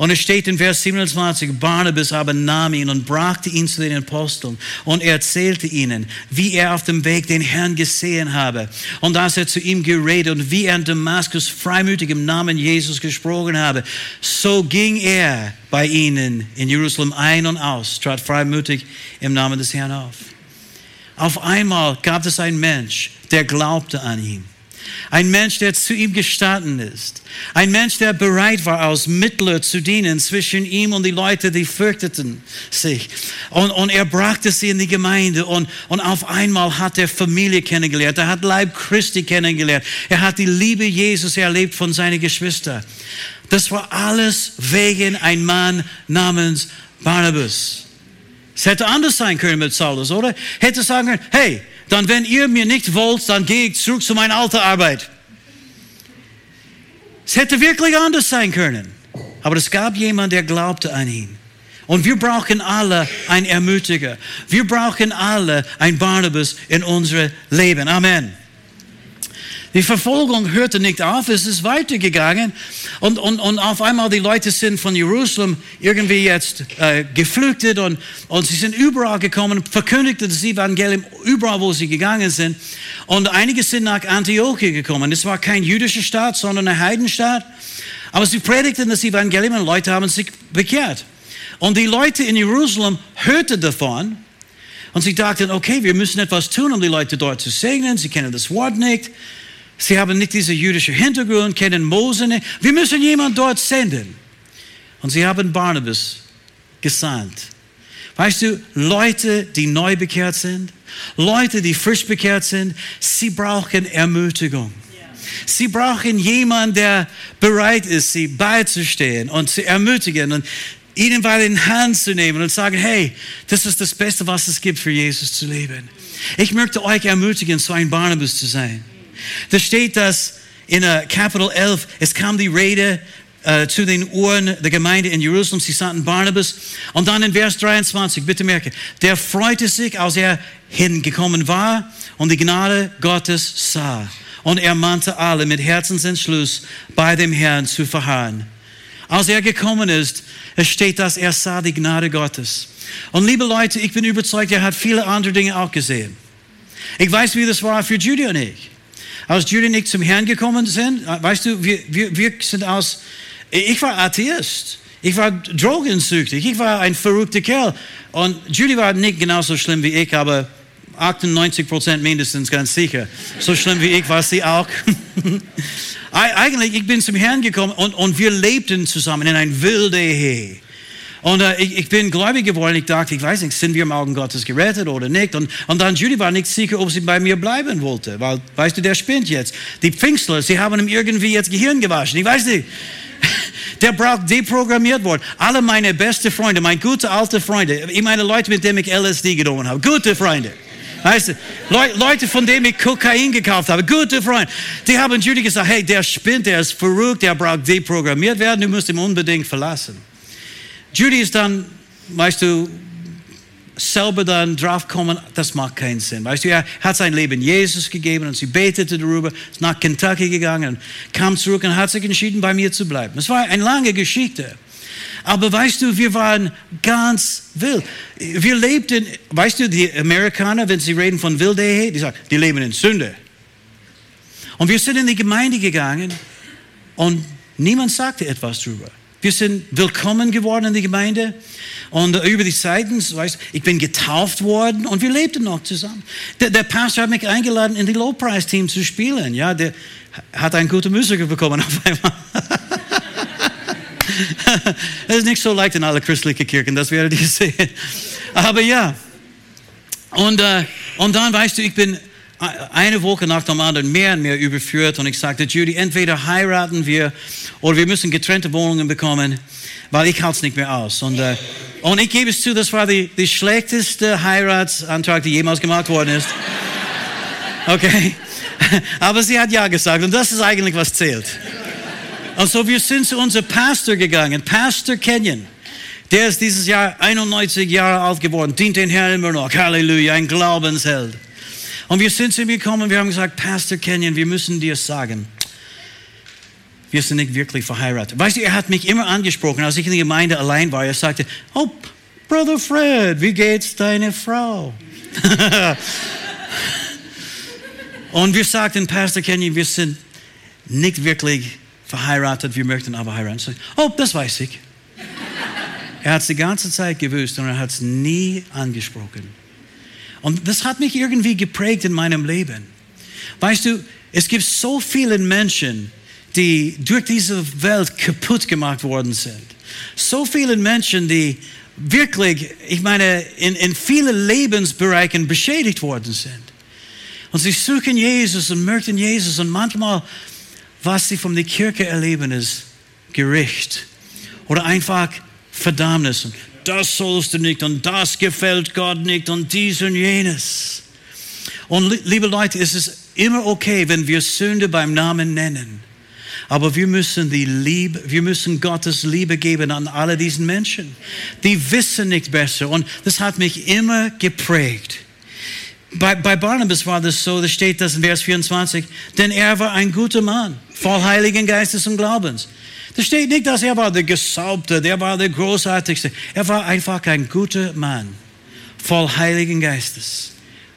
Und es steht in Vers 27, Barnabas aber nahm ihn und brachte ihn zu den Aposteln und erzählte ihnen, wie er auf dem Weg den Herrn gesehen habe und dass er zu ihm geredet und wie er in Damaskus freimütig im Namen Jesus gesprochen habe. So ging er bei ihnen in Jerusalem ein und aus, trat freimütig im Namen des Herrn auf. Auf einmal gab es einen Mensch, der glaubte an ihn. Ein Mensch, der zu ihm gestanden ist. Ein Mensch, der bereit war, als Mittler zu dienen zwischen ihm und die Leute, die fürchteten sich. Und, und er brachte sie in die Gemeinde und, und auf einmal hat er Familie kennengelernt. Er hat Leib Christi kennengelernt. Er hat die Liebe Jesus erlebt von seinen Geschwistern. Das war alles wegen ein Mann namens Barnabas. Es hätte anders sein können mit Saulus, oder? Hätte sagen können, hey, dann wenn ihr mir nicht wollt, dann gehe ich zurück zu meiner alten Arbeit. Es hätte wirklich anders sein können. Aber es gab jemand, der glaubte an ihn. Und wir brauchen alle ein Ermutiger. Wir brauchen alle ein Barnabas in unserem Leben. Amen. Die Verfolgung hörte nicht auf, es ist weitergegangen. Und, und, und auf einmal die Leute sind von Jerusalem irgendwie jetzt äh, geflüchtet und, und sie sind überall gekommen, verkündigten das Evangelium überall, wo sie gegangen sind. Und einige sind nach Antiochia gekommen. Es war kein jüdischer Staat, sondern ein Heidenstaat. Aber sie predigten das Evangelium und Leute haben sich bekehrt. Und die Leute in Jerusalem hörten davon. Und sie dachten, okay, wir müssen etwas tun, um die Leute dort zu segnen. Sie kennen das Wort nicht. Sie haben nicht diesen jüdischen Hintergrund, kennen Mose nicht. Wir müssen jemanden dort senden. Und sie haben Barnabas gesandt. Weißt du, Leute, die neu bekehrt sind, Leute, die frisch bekehrt sind, sie brauchen Ermutigung. Sie brauchen jemanden, der bereit ist, sie beizustehen und zu ermutigen und ihnen bei den Hand zu nehmen und sagen, hey, das ist das Beste, was es gibt, für Jesus zu leben. Ich möchte euch ermutigen, so ein Barnabas zu sein. Da steht das in Kapitel 11, es kam die Rede uh, zu den Ohren der Gemeinde in Jerusalem, sie sandten Barnabas. Und dann in Vers 23, bitte merke, der freute sich, als er hingekommen war und die Gnade Gottes sah. Und er mahnte alle mit Herzensentschluss bei dem Herrn zu verharren. Als er gekommen ist, es steht, dass er sah die Gnade Gottes. Und liebe Leute, ich bin überzeugt, er hat viele andere Dinge auch gesehen. Ich weiß, wie das war für Judy und ich. Als Judy und ich zum Herrn gekommen sind, äh, weißt du, wir, wir, wir sind aus, ich war Atheist. Ich war drogensüchtig. Ich war ein verrückter Kerl. Und Judy war nicht genauso schlimm wie ich, aber 98 Prozent mindestens ganz sicher. So schlimm wie ich war sie auch. Eigentlich, ich bin zum Herrn gekommen und, und wir lebten zusammen in ein wilde Ehe. Und äh, ich, ich, bin gläubig geworden. Ich dachte, ich weiß nicht, sind wir im Augen Gottes gerettet oder nicht? Und, und dann Judy war nicht sicher, ob sie bei mir bleiben wollte. Weil, weißt du, der spinnt jetzt. Die Pfingstler, sie haben ihm irgendwie jetzt Gehirn gewaschen. Ich weiß nicht. der braucht deprogrammiert worden. Alle meine beste Freunde, meine gute alte Freunde, ich meine Leute, mit denen ich LSD genommen habe, gute Freunde. Weißt du, Leute, von denen ich Kokain gekauft habe, gute Freunde, die haben Judy gesagt, hey, der spinnt, der ist verrückt, der braucht deprogrammiert werden, du musst ihn unbedingt verlassen. Judy ist dann, weißt du, selber dann draufkommen, das macht keinen Sinn. Weißt du, er hat sein Leben Jesus gegeben und sie betete darüber, ist nach Kentucky gegangen, kam zurück und hat sich entschieden, bei mir zu bleiben. Es war eine lange Geschichte. Aber weißt du, wir waren ganz wild. Wir lebten, weißt du, die Amerikaner, wenn sie reden von Wilde, die sagen, die leben in Sünde. Und wir sind in die Gemeinde gegangen und niemand sagte etwas darüber. Wir sind willkommen geworden in die Gemeinde und über die Zeiten, ich bin getauft worden und wir lebten noch zusammen. Der, der Pastor hat mich eingeladen, in die Lowpreis-Team zu spielen. Ja, der hat einen guten Musiker bekommen auf einmal. das ist nicht so leicht in alle christlichen Kirchen, das werdet ihr sehen. Aber ja, und, äh, und dann weißt du, ich bin eine Woche nach dem anderen mehr und mehr überführt und ich sagte, Judy, entweder heiraten wir oder wir müssen getrennte Wohnungen bekommen, weil ich halte es nicht mehr aus. Und, äh, und ich gebe es zu, das war die, die schlechteste Heiratsantrag, die jemals gemacht worden ist. Okay? Aber sie hat ja gesagt und das ist eigentlich, was zählt. Und so wir sind zu unserem Pastor gegangen, Pastor Kenyon. Der ist dieses Jahr 91 Jahre alt geworden, dient den Herrn immer noch. Halleluja, ein Glaubensheld. Und wir sind zu ihm gekommen und wir haben gesagt, Pastor Kenyon, wir müssen dir sagen, wir sind nicht wirklich verheiratet. Weißt du, er hat mich immer angesprochen, als ich in der Gemeinde allein war. Er sagte, oh, Brother Fred, wie geht's deine Frau? und wir sagten, Pastor Kenyon, wir sind nicht wirklich verheiratet, wir möchten aber heiraten. Oh, das weiß ich. Er hat es die ganze Zeit gewusst und er hat es nie angesprochen. Und das hat mich irgendwie geprägt in meinem Leben. Weißt du, es gibt so viele Menschen, die durch diese Welt kaputt gemacht worden sind. So viele Menschen, die wirklich, ich meine, in, in vielen Lebensbereichen beschädigt worden sind. Und sie suchen Jesus und möchten Jesus und manchmal, was sie von der Kirche erleben, ist Gericht oder einfach Verdammnis das sollst du nicht und das gefällt Gott nicht und dies und jenes. Und liebe Leute, es ist immer okay, wenn wir Sünde beim Namen nennen. Aber wir müssen die Liebe, wir müssen Gottes Liebe geben an alle diesen Menschen. Die wissen nicht besser. Und das hat mich immer geprägt. Bei, bei Barnabas war das so, da steht das in Vers 24, denn er war ein guter Mann, voll Heiligen Geistes und Glaubens. Da steht nicht, dass er war der Gesalbte, der war der Großartigste. Er war einfach ein guter Mann, voll Heiligen Geistes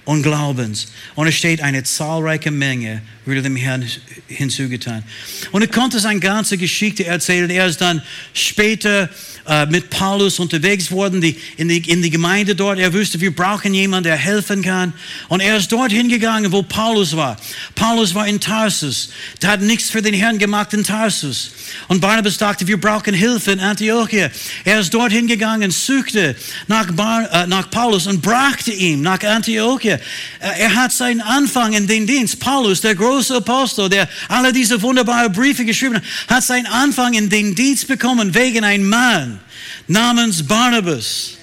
und Glaubens. Und es steht eine zahlreiche Menge wurde dem Herrn hinzugetan. Und er konnte seine ganze Geschichte erzählen. Er ist dann später äh, mit Paulus unterwegs worden die, in, die, in die Gemeinde dort. Er wusste, wir brauchen jemanden, der helfen kann. Und er ist dorthin gegangen, wo Paulus war. Paulus war in Tarsus. Der hat nichts für den Herrn gemacht in Tarsus. Und Barnabas dachte, wir brauchen Hilfe in Antiochia. Er ist dorthin gegangen, suchte nach, Bar, äh, nach Paulus und brachte ihn nach Antiochia. Äh, er hat seinen Anfang in den Dienst. Paulus, der große Apostel, der alle diese wunderbaren Briefe geschrieben hat, hat seinen Anfang in den Dienst bekommen wegen einem Mann namens Barnabas.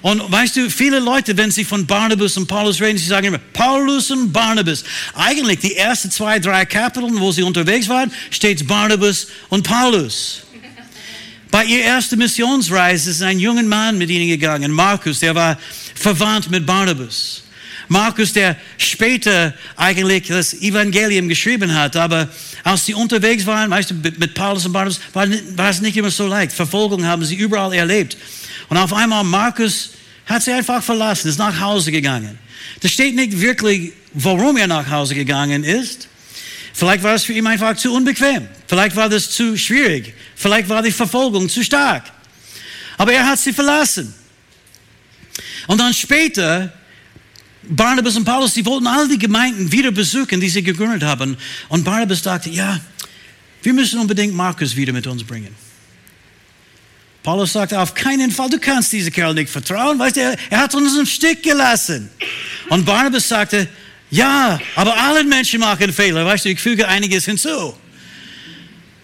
Und weißt du, viele Leute, wenn sie von Barnabas und Paulus reden, sie sagen immer Paulus und Barnabas. Eigentlich die ersten zwei, drei Kapiteln, wo sie unterwegs waren, steht Barnabas und Paulus. Bei ihrer ersten Missionsreise ist ein junger Mann mit ihnen gegangen, Markus, der war verwandt mit Barnabas. Markus, der später eigentlich das Evangelium geschrieben hat, aber als sie unterwegs waren, weißt du, mit Paulus und Barnabas, war, war es nicht immer so leicht. Verfolgung haben sie überall erlebt. Und auf einmal Markus hat sie einfach verlassen, ist nach Hause gegangen. Da steht nicht wirklich, warum er nach Hause gegangen ist. Vielleicht war es für ihn einfach zu unbequem. Vielleicht war das zu schwierig. Vielleicht war die Verfolgung zu stark. Aber er hat sie verlassen. Und dann später Barnabas und Paulus, sie wollten all die Gemeinden wieder besuchen, die sie gegründet haben. Und Barnabas dachte, ja, wir müssen unbedingt Markus wieder mit uns bringen. Paulus sagte, auf keinen Fall, du kannst diesem Kerl nicht vertrauen, weißt du, er, er hat uns im Stich gelassen. Und Barnabas sagte, ja, aber alle Menschen machen Fehler, weißt du, ich füge einiges hinzu.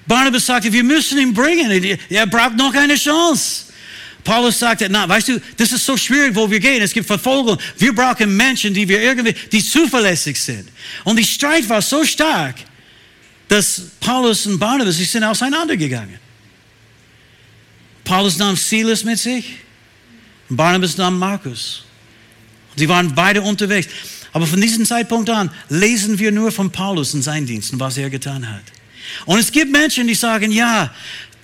Barnabas sagte, wir müssen ihn bringen. Er braucht noch eine Chance. Paulus sagte, na, weißt du, das ist so schwierig, wo wir gehen. Es gibt Verfolgung. Wir brauchen Menschen, die wir irgendwie, die zuverlässig sind. Und die Streit war so stark, dass Paulus und Barnabas, sie sind auseinandergegangen. Paulus nahm Silas mit sich, und Barnabas nahm Markus. Sie waren beide unterwegs. Aber von diesem Zeitpunkt an lesen wir nur von Paulus und seinen Diensten, was er getan hat. Und es gibt Menschen, die sagen, ja,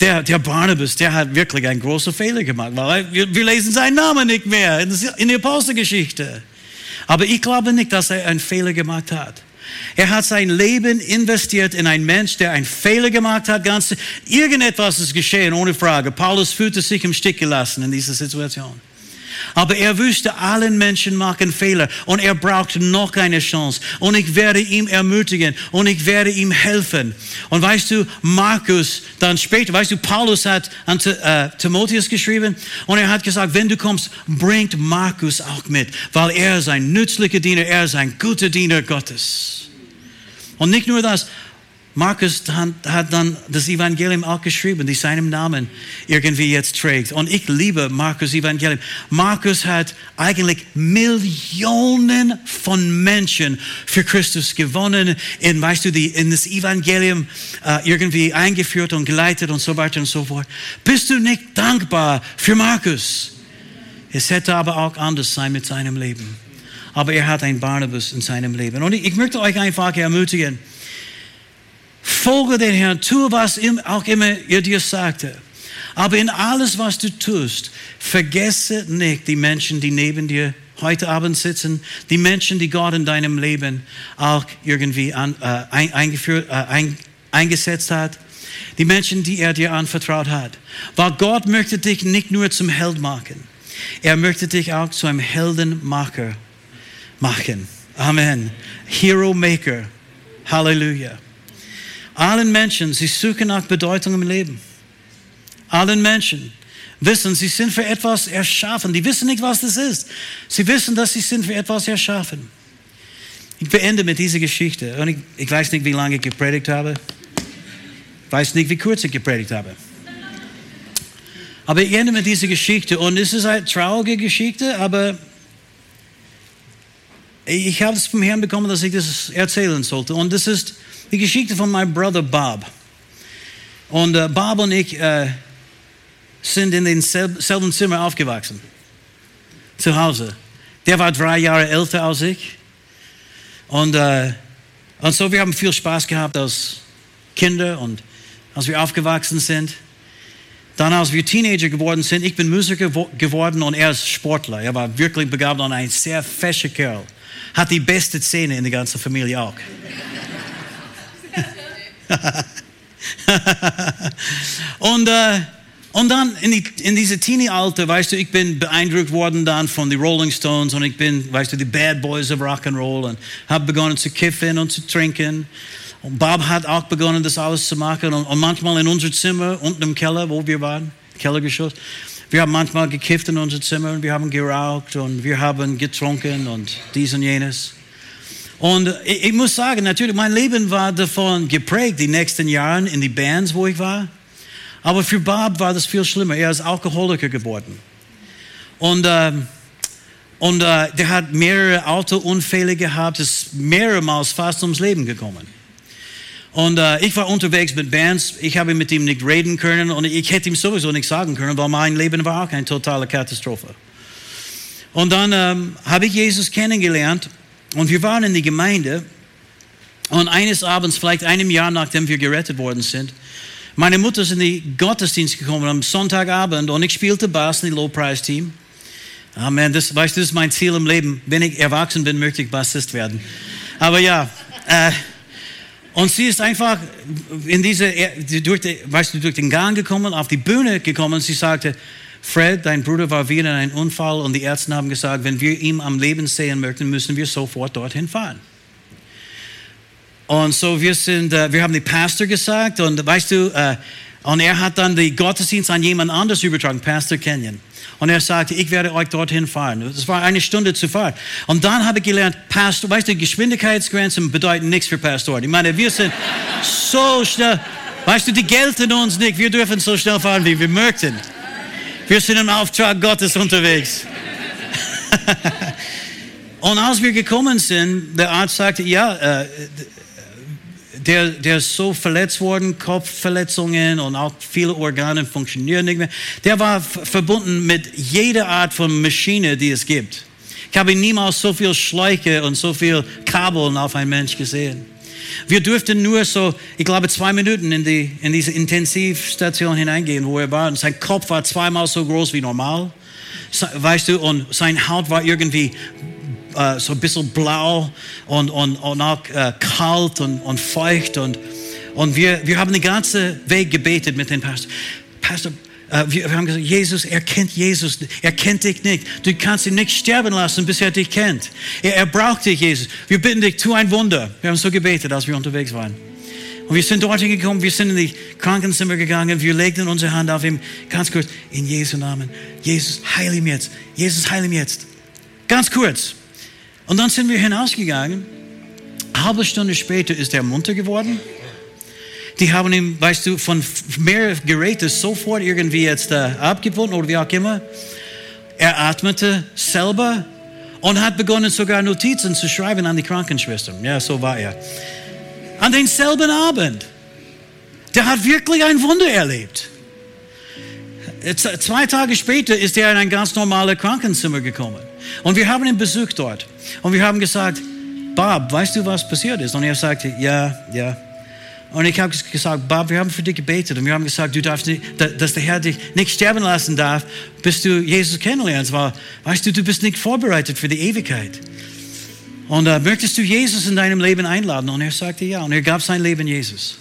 der, der Barnabas, der hat wirklich einen großen Fehler gemacht, weil wir, wir lesen seinen Namen nicht mehr in, der Apostelgeschichte. Aber ich glaube nicht, dass er einen Fehler gemacht hat. Er hat sein Leben investiert in einen Mensch, der einen Fehler gemacht hat. Ganz, irgendetwas ist geschehen, ohne Frage. Paulus fühlte sich im Stich gelassen in dieser Situation. Aber er wusste, allen Menschen machen Fehler und er braucht noch eine Chance. Und ich werde ihm ermutigen und ich werde ihm helfen. Und weißt du, Markus, dann später, weißt du, Paulus hat an äh, Timotheus geschrieben und er hat gesagt, wenn du kommst, bringt Markus auch mit, weil er ist ein nützlicher Diener, er ist ein guter Diener Gottes. Und nicht nur das, Markus hat dann das Evangelium auch geschrieben, die seinem Namen irgendwie jetzt trägt. Und ich liebe Markus Evangelium. Markus hat eigentlich Millionen von Menschen für Christus gewonnen, in, weißt du, die, in das Evangelium äh, irgendwie eingeführt und geleitet und so weiter und so fort. Bist du nicht dankbar für Markus? Es hätte aber auch anders sein mit seinem Leben. Aber er hat ein Barnabas in seinem Leben. Und ich, ich möchte euch einfach ermutigen, Folge den Herrn, tue, was auch immer er dir sagte. Aber in alles, was du tust, vergesse nicht die Menschen, die neben dir heute Abend sitzen, die Menschen, die Gott in deinem Leben auch irgendwie an, äh, eingeführt, äh, ein, eingesetzt hat, die Menschen, die er dir anvertraut hat. Weil Gott möchte dich nicht nur zum Held machen, er möchte dich auch zu einem Heldenmacher machen. Amen. Hero Maker. Halleluja. Allen Menschen, sie suchen nach Bedeutung im Leben. Allen Menschen wissen, sie sind für etwas erschaffen. Die wissen nicht, was das ist. Sie wissen, dass sie sind für etwas erschaffen. Ich beende mit dieser Geschichte. Und ich, ich weiß nicht, wie lange ich gepredigt habe. Ich weiß nicht, wie kurz ich gepredigt habe. Aber ich ende mit dieser Geschichte. Und es ist eine traurige Geschichte, aber ich habe es vom Herrn bekommen, dass ich das erzählen sollte. Und das ist die Geschichte von meinem Bruder Bob. Und äh, Bob und ich äh, sind in demselben Zimmer aufgewachsen. Zu Hause. Der war drei Jahre älter als ich. Und, äh, und so, wir haben viel Spaß gehabt als Kinder und als wir aufgewachsen sind. Dann, als wir Teenager geworden sind, ich bin Musiker geworden und er ist Sportler. Er war wirklich begabt und ein sehr fescher Kerl. Hat die beste Zähne in der ganzen Familie auch. und, äh, und dann in, die, in diese Teenie-Alter, weißt du, ich bin beeindruckt worden dann von den Rolling Stones und ich bin, weißt du, die Bad Boys of Rock'n'Roll und habe begonnen zu kiffen und zu trinken. Und Bob hat auch begonnen, das alles zu machen und, und manchmal in unser Zimmer, unten im Keller, wo wir waren, Kellergeschoss, wir haben manchmal gekifft in unser Zimmer und wir haben geraucht und wir haben getrunken und dies und jenes. Und ich, ich, muss sagen, natürlich, mein Leben war davon geprägt, die nächsten Jahre in die Bands, wo ich war. Aber für Bob war das viel schlimmer. Er ist Alkoholiker geworden. Und, äh, und äh, der hat mehrere Autounfälle gehabt, ist mehrmals fast ums Leben gekommen. Und äh, ich war unterwegs mit Bands, ich habe mit ihm nicht reden können und ich hätte ihm sowieso nichts sagen können, weil mein Leben war auch eine totale Katastrophe. Und dann ähm, habe ich Jesus kennengelernt und wir waren in die Gemeinde und eines Abends, vielleicht einem Jahr nachdem wir gerettet worden sind, meine Mutter ist in den Gottesdienst gekommen am Sonntagabend und ich spielte Bass in die Low-Price-Team. Amen, das, weißt du, das ist mein Ziel im Leben. Wenn ich erwachsen bin, möchte ich Bassist werden. Aber ja, äh, und sie ist einfach in diese, durch, die, weißt du, durch den Gang gekommen, auf die Bühne gekommen sie sagte, Fred, dein Bruder war wieder in einem Unfall und die Ärzte haben gesagt, wenn wir ihn am Leben sehen möchten, müssen wir sofort dorthin fahren. Und so wir sind, äh, wir haben den Pastor gesagt und weißt du, äh, und er hat dann den Gottesdienst an jemand anders übertragen, Pastor Kenyon. Und er sagte, ich werde euch dorthin fahren. Das war eine Stunde zu fahren. Und dann habe ich gelernt, Pastor, weißt du, Geschwindigkeitsgrenzen bedeuten nichts für Pastoren. Ich meine, wir sind so schnell. Weißt du, die gelten uns nicht. Wir dürfen so schnell fahren, wie wir möchten. Wir sind im Auftrag Gottes unterwegs. Und als wir gekommen sind, der Arzt sagte, ja, äh, der, der ist so verletzt worden, Kopfverletzungen und auch viele Organe funktionieren nicht mehr. Der war verbunden mit jeder Art von Maschine, die es gibt. Ich habe niemals so viel Schläuche und so viel Kabeln auf einen Mensch gesehen. Wir durften nur so, ich glaube, zwei Minuten in, die, in diese Intensivstation hineingehen, wo er war. Und sein Kopf war zweimal so groß wie normal. Weißt du, und sein Haut war irgendwie äh, so ein bisschen blau und, und, und auch äh, kalt und, und feucht. Und, und wir, wir haben den ganzen Weg gebetet mit dem Pastor. Pastor, äh, wir, wir haben gesagt, Jesus, er kennt Jesus, er kennt dich nicht. Du kannst ihn nicht sterben lassen, bis er dich kennt. Er, er braucht dich, Jesus. Wir bitten dich, tu ein Wunder. Wir haben so gebetet, als wir unterwegs waren. Und wir sind dorthin gekommen, wir sind in die Krankenzimmer gegangen, wir legten unsere Hand auf ihm, ganz kurz, in Jesu Namen. Jesus, heile ihn jetzt. Jesus, heile ihn jetzt. Ganz kurz. Und dann sind wir hinausgegangen. Halbe Stunde später ist er munter geworden. Die haben ihm, weißt du, von mehr Geräten sofort irgendwie jetzt äh, abgebunden oder wie auch immer. Er atmete selber und hat begonnen sogar Notizen zu schreiben an die Krankenschwestern. Ja, so war er. An denselben Abend. Der hat wirklich ein Wunder erlebt. Zwei Tage später ist er in ein ganz normales Krankenzimmer gekommen. Und wir haben ihn besucht dort. Und wir haben gesagt, Bob, weißt du, was passiert ist? Und er sagte, ja, ja. Und ich habe gesagt, Bob, wir haben für dich gebetet und wir haben gesagt, du darfst nicht, dass der Herr dich nicht sterben lassen darf, bis du Jesus kennenlernst. Weil, weißt du, du bist nicht vorbereitet für die Ewigkeit. Und äh, möchtest du Jesus in deinem Leben einladen? Und er sagte ja. Und er gab sein Leben Jesus.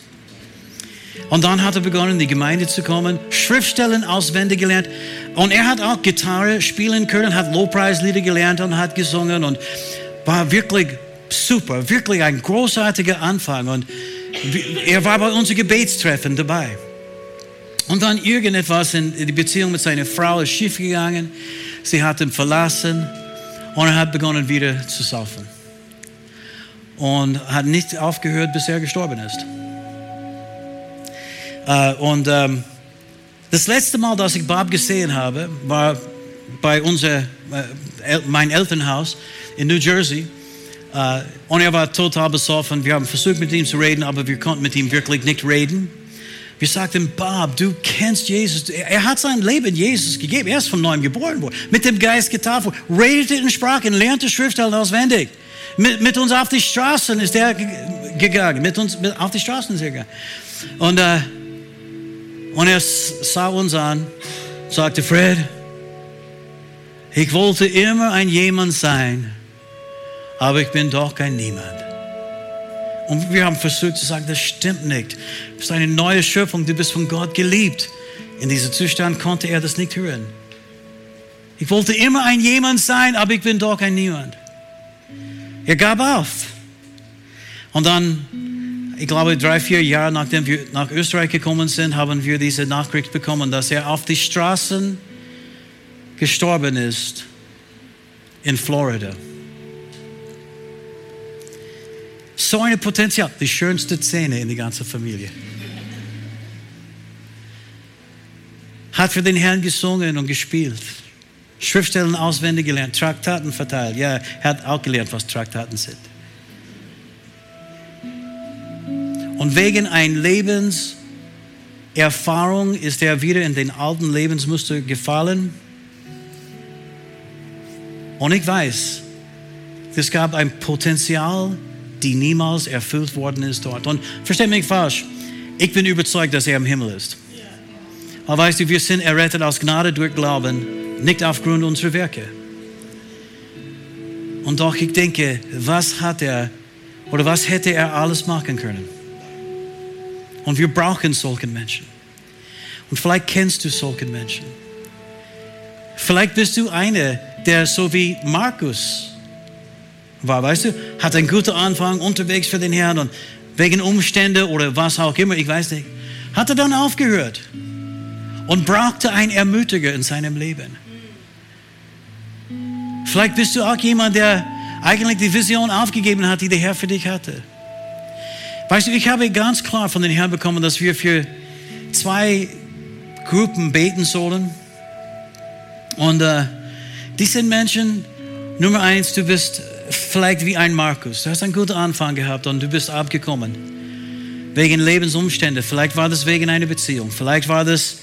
Und dann hat er begonnen, in die Gemeinde zu kommen, Schriftstellen auswendig gelernt. Und er hat auch Gitarre spielen können, hat Lobpreislieder gelernt und hat gesungen und war wirklich super, wirklich ein großartiger Anfang. Und er war bei unserem Gebetstreffen dabei. Und dann irgendetwas in die Beziehung mit seiner Frau ist schiefgegangen. Sie hat ihn verlassen und er hat begonnen wieder zu saufen. Und hat nicht aufgehört, bis er gestorben ist. Äh, und ähm, das letzte Mal, dass ich Bob gesehen habe, war bei unser, äh, mein Elternhaus in New Jersey. Uh, und er war total besoffen. Wir haben versucht, mit ihm zu reden, aber wir konnten mit ihm wirklich nicht reden. Wir sagten, Bob, du kennst Jesus. Er hat sein Leben Jesus gegeben. Er ist von neuem geboren worden. Mit dem Geist getauft worden. Redete in Sprachen, lernte Schriftstellen auswendig. Mit, mit, uns auf die Straßen ist er gegangen. Mit uns mit, auf die Straßen ist er gegangen. Und, uh, und er sah uns an, sagte, Fred, ich wollte immer ein jemand sein aber ich bin doch kein Niemand. Und wir haben versucht zu sagen, das stimmt nicht. Du bist eine neue Schöpfung, du bist von Gott geliebt. In diesem Zustand konnte er das nicht hören. Ich wollte immer ein jemand sein, aber ich bin doch ein Niemand. Er gab auf. Und dann, ich glaube, drei, vier Jahre nachdem wir nach Österreich gekommen sind, haben wir diese Nachricht bekommen, dass er auf die Straßen gestorben ist in Florida. So ein Potenzial. Die schönste Szene in der ganzen Familie. Hat für den Herrn gesungen und gespielt. Schriftstellen auswendig gelernt, Traktaten verteilt. Ja, er hat auch gelernt, was Traktaten sind. Und wegen einer Lebenserfahrung ist er wieder in den alten Lebensmuster gefallen. Und ich weiß, es gab ein Potenzial, die niemals erfüllt worden ist dort. Und versteht mich falsch, ich bin überzeugt, dass er im Himmel ist. Aber weißt du, wir sind errettet aus Gnade durch Glauben, nicht aufgrund unserer Werke. Und doch, ich denke, was hat er oder was hätte er alles machen können? Und wir brauchen solche Menschen. Und vielleicht kennst du solche Menschen. Vielleicht bist du einer, der so wie Markus war, weißt du, hat einen guten Anfang unterwegs für den Herrn und wegen Umstände oder was auch immer, ich weiß nicht, hat er dann aufgehört und brauchte einen Ermutiger in seinem Leben. Vielleicht bist du auch jemand, der eigentlich die Vision aufgegeben hat, die der Herr für dich hatte. Weißt du, ich habe ganz klar von den Herrn bekommen, dass wir für zwei Gruppen beten sollen. Und äh, die sind Menschen, Nummer eins, du bist vielleicht wie ein Markus. Du hast einen guten Anfang gehabt und du bist abgekommen. Wegen Lebensumstände. Vielleicht war das wegen einer Beziehung. Vielleicht war das,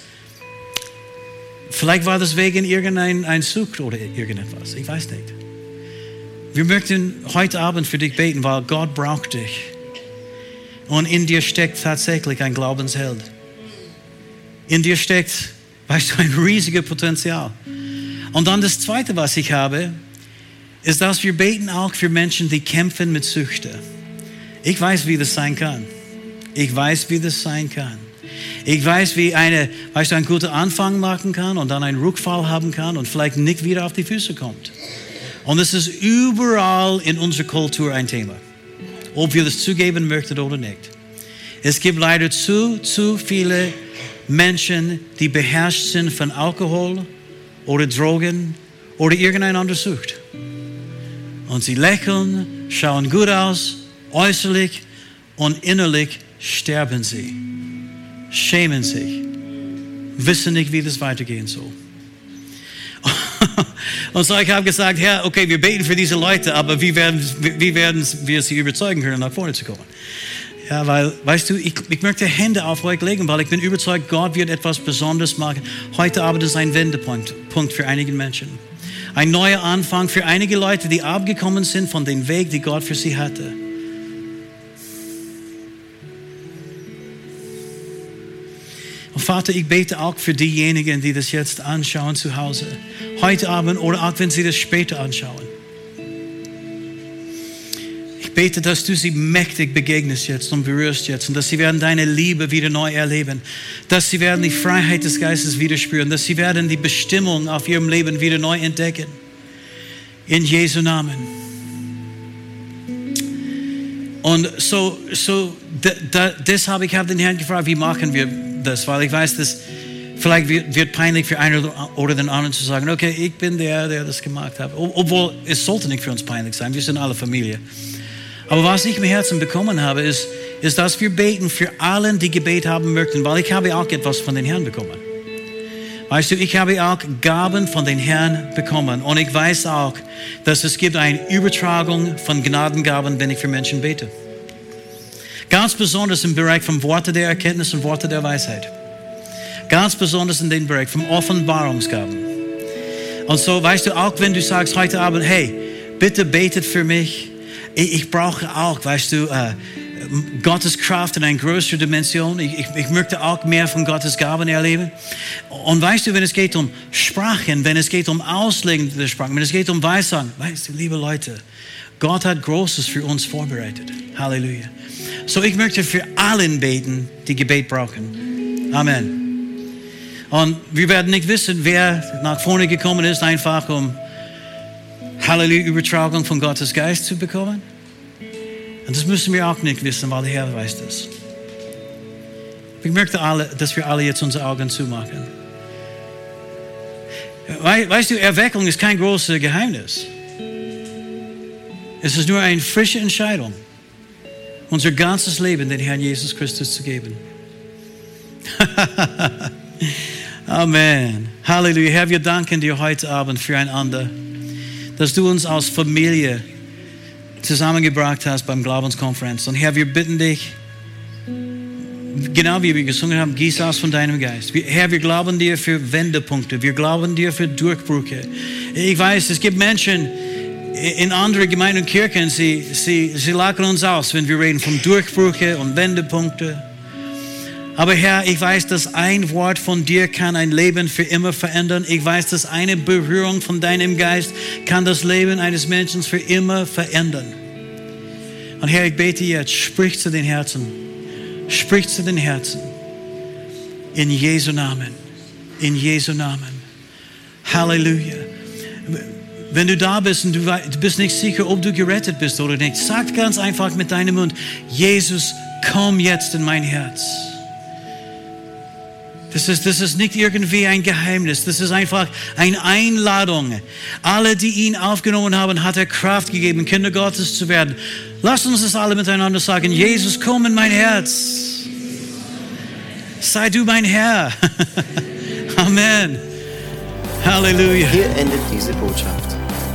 vielleicht war das wegen irgendein Sucht oder irgendetwas. Ich weiß nicht. Wir möchten heute Abend für dich beten, weil Gott braucht dich. Und in dir steckt tatsächlich ein Glaubensheld. In dir steckt, weißt du, ein riesiges Potenzial. Und dann das Zweite, was ich habe, ist, dass wir beten auch für Menschen, die kämpfen mit Süchten. Ich weiß, wie das sein kann. Ich weiß, wie das sein kann. Ich weiß, wie eine, weißt du, einen guten Anfang machen kann und dann einen Rückfall haben kann und vielleicht nicht wieder auf die Füße kommt. Und es ist überall in unserer Kultur ein Thema. Ob wir das zugeben möchten oder nicht. Es gibt leider zu, zu viele Menschen, die beherrscht sind von Alkohol oder Drogen oder irgendeine andere Sucht. Und sie lächeln, schauen gut aus, äußerlich und innerlich sterben sie, schämen sich, wissen nicht, wie das weitergehen soll. Und so ich habe gesagt, Herr, okay, wir beten für diese Leute, aber wie werden, wie werden wir sie überzeugen können, nach vorne zu kommen? Ja, weil, weißt du, ich, ich möchte Hände auf euch legen, weil ich bin überzeugt, Gott wird etwas Besonderes machen. Heute Abend ist ein Wendepunkt Punkt für einige Menschen. Ein neuer Anfang für einige Leute, die abgekommen sind von dem Weg, den Gott für sie hatte. Und Vater, ich bete auch für diejenigen, die das jetzt anschauen zu Hause. Heute Abend oder auch wenn sie das später anschauen. Ich bete, dass du sie mächtig begegnest jetzt und berührst jetzt und dass sie werden deine Liebe wieder neu erleben, dass sie werden die Freiheit des Geistes wieder spüren, dass sie werden die Bestimmung auf ihrem Leben wieder neu entdecken. In Jesu Namen. Und so, so da, da, deshalb ich den Herrn gefragt, wie machen wir das, weil ich weiß, dass vielleicht wird, wird peinlich für einen oder den anderen zu sagen, okay, ich bin der, der das gemacht hat. Obwohl es sollte nicht für uns peinlich sein, wir sind alle Familie. Aber was ich im Herzen bekommen habe, ist, ist, dass wir beten für allen, die Gebet haben möchten, weil ich habe auch etwas von den Herrn bekommen. Weißt du, ich habe auch Gaben von den Herrn bekommen und ich weiß auch, dass es gibt eine Übertragung von Gnadengaben, wenn ich für Menschen bete. Ganz besonders im Bereich von Worte der Erkenntnis und Worte der Weisheit. Ganz besonders in dem Bereich von Offenbarungsgaben. Und so, weißt du, auch wenn du sagst heute Abend, hey, bitte betet für mich, ich, ich brauche auch, weißt du, äh, Gottes Kraft in einer größeren Dimension. Ich, ich, ich, möchte auch mehr von Gottes Gaben erleben. Und weißt du, wenn es geht um Sprachen, wenn es geht um Auslegen der Sprachen, wenn es geht um Weissagen, weißt du, liebe Leute, Gott hat Großes für uns vorbereitet. Halleluja. So, ich möchte für allen beten, die Gebet brauchen. Amen. Und wir werden nicht wissen, wer nach vorne gekommen ist, einfach um Halleluja, Übertragung von Gottes Geist zu bekommen. Und das müssen wir auch nicht wissen, weil der Herr weiß das. Ich möchte, alle, dass wir alle jetzt unsere Augen zumachen. Weißt du, Erweckung ist kein großes Geheimnis. Es ist nur eine frische Entscheidung, unser ganzes Leben den Herrn Jesus Christus zu geben. Amen. Halleluja. Herr, wir danken dir heute Abend füreinander dass du uns als Familie zusammengebracht hast beim Glaubenskonferenz. Und Herr, wir bitten dich, genau wie wir gesungen haben, gieß aus von deinem Geist. Herr, wir glauben dir für Wendepunkte, wir glauben dir für Durchbrüche. Ich weiß, es gibt Menschen in anderen Gemeinden und Kirchen, sie, sie, sie lachen uns aus, wenn wir reden von Durchbrüche und Wendepunkte. Aber Herr, ich weiß, dass ein Wort von dir kann ein Leben für immer verändern. Ich weiß, dass eine Berührung von deinem Geist kann das Leben eines Menschen für immer verändern. Und Herr, ich bete jetzt, sprich zu den Herzen. Sprich zu den Herzen. In Jesu Namen. In Jesu Namen. Halleluja. Wenn du da bist und du bist nicht sicher, ob du gerettet bist oder nicht, sag ganz einfach mit deinem Mund, Jesus, komm jetzt in mein Herz. Das ist, das ist nicht irgendwie ein Geheimnis. Das ist einfach eine Einladung. Alle, die ihn aufgenommen haben, hat er Kraft gegeben, Kinder Gottes zu werden. Lasst uns das alle miteinander sagen. Jesus, komm in mein Herz. Sei du mein Herr. Amen. Halleluja. Hier endet diese Botschaft.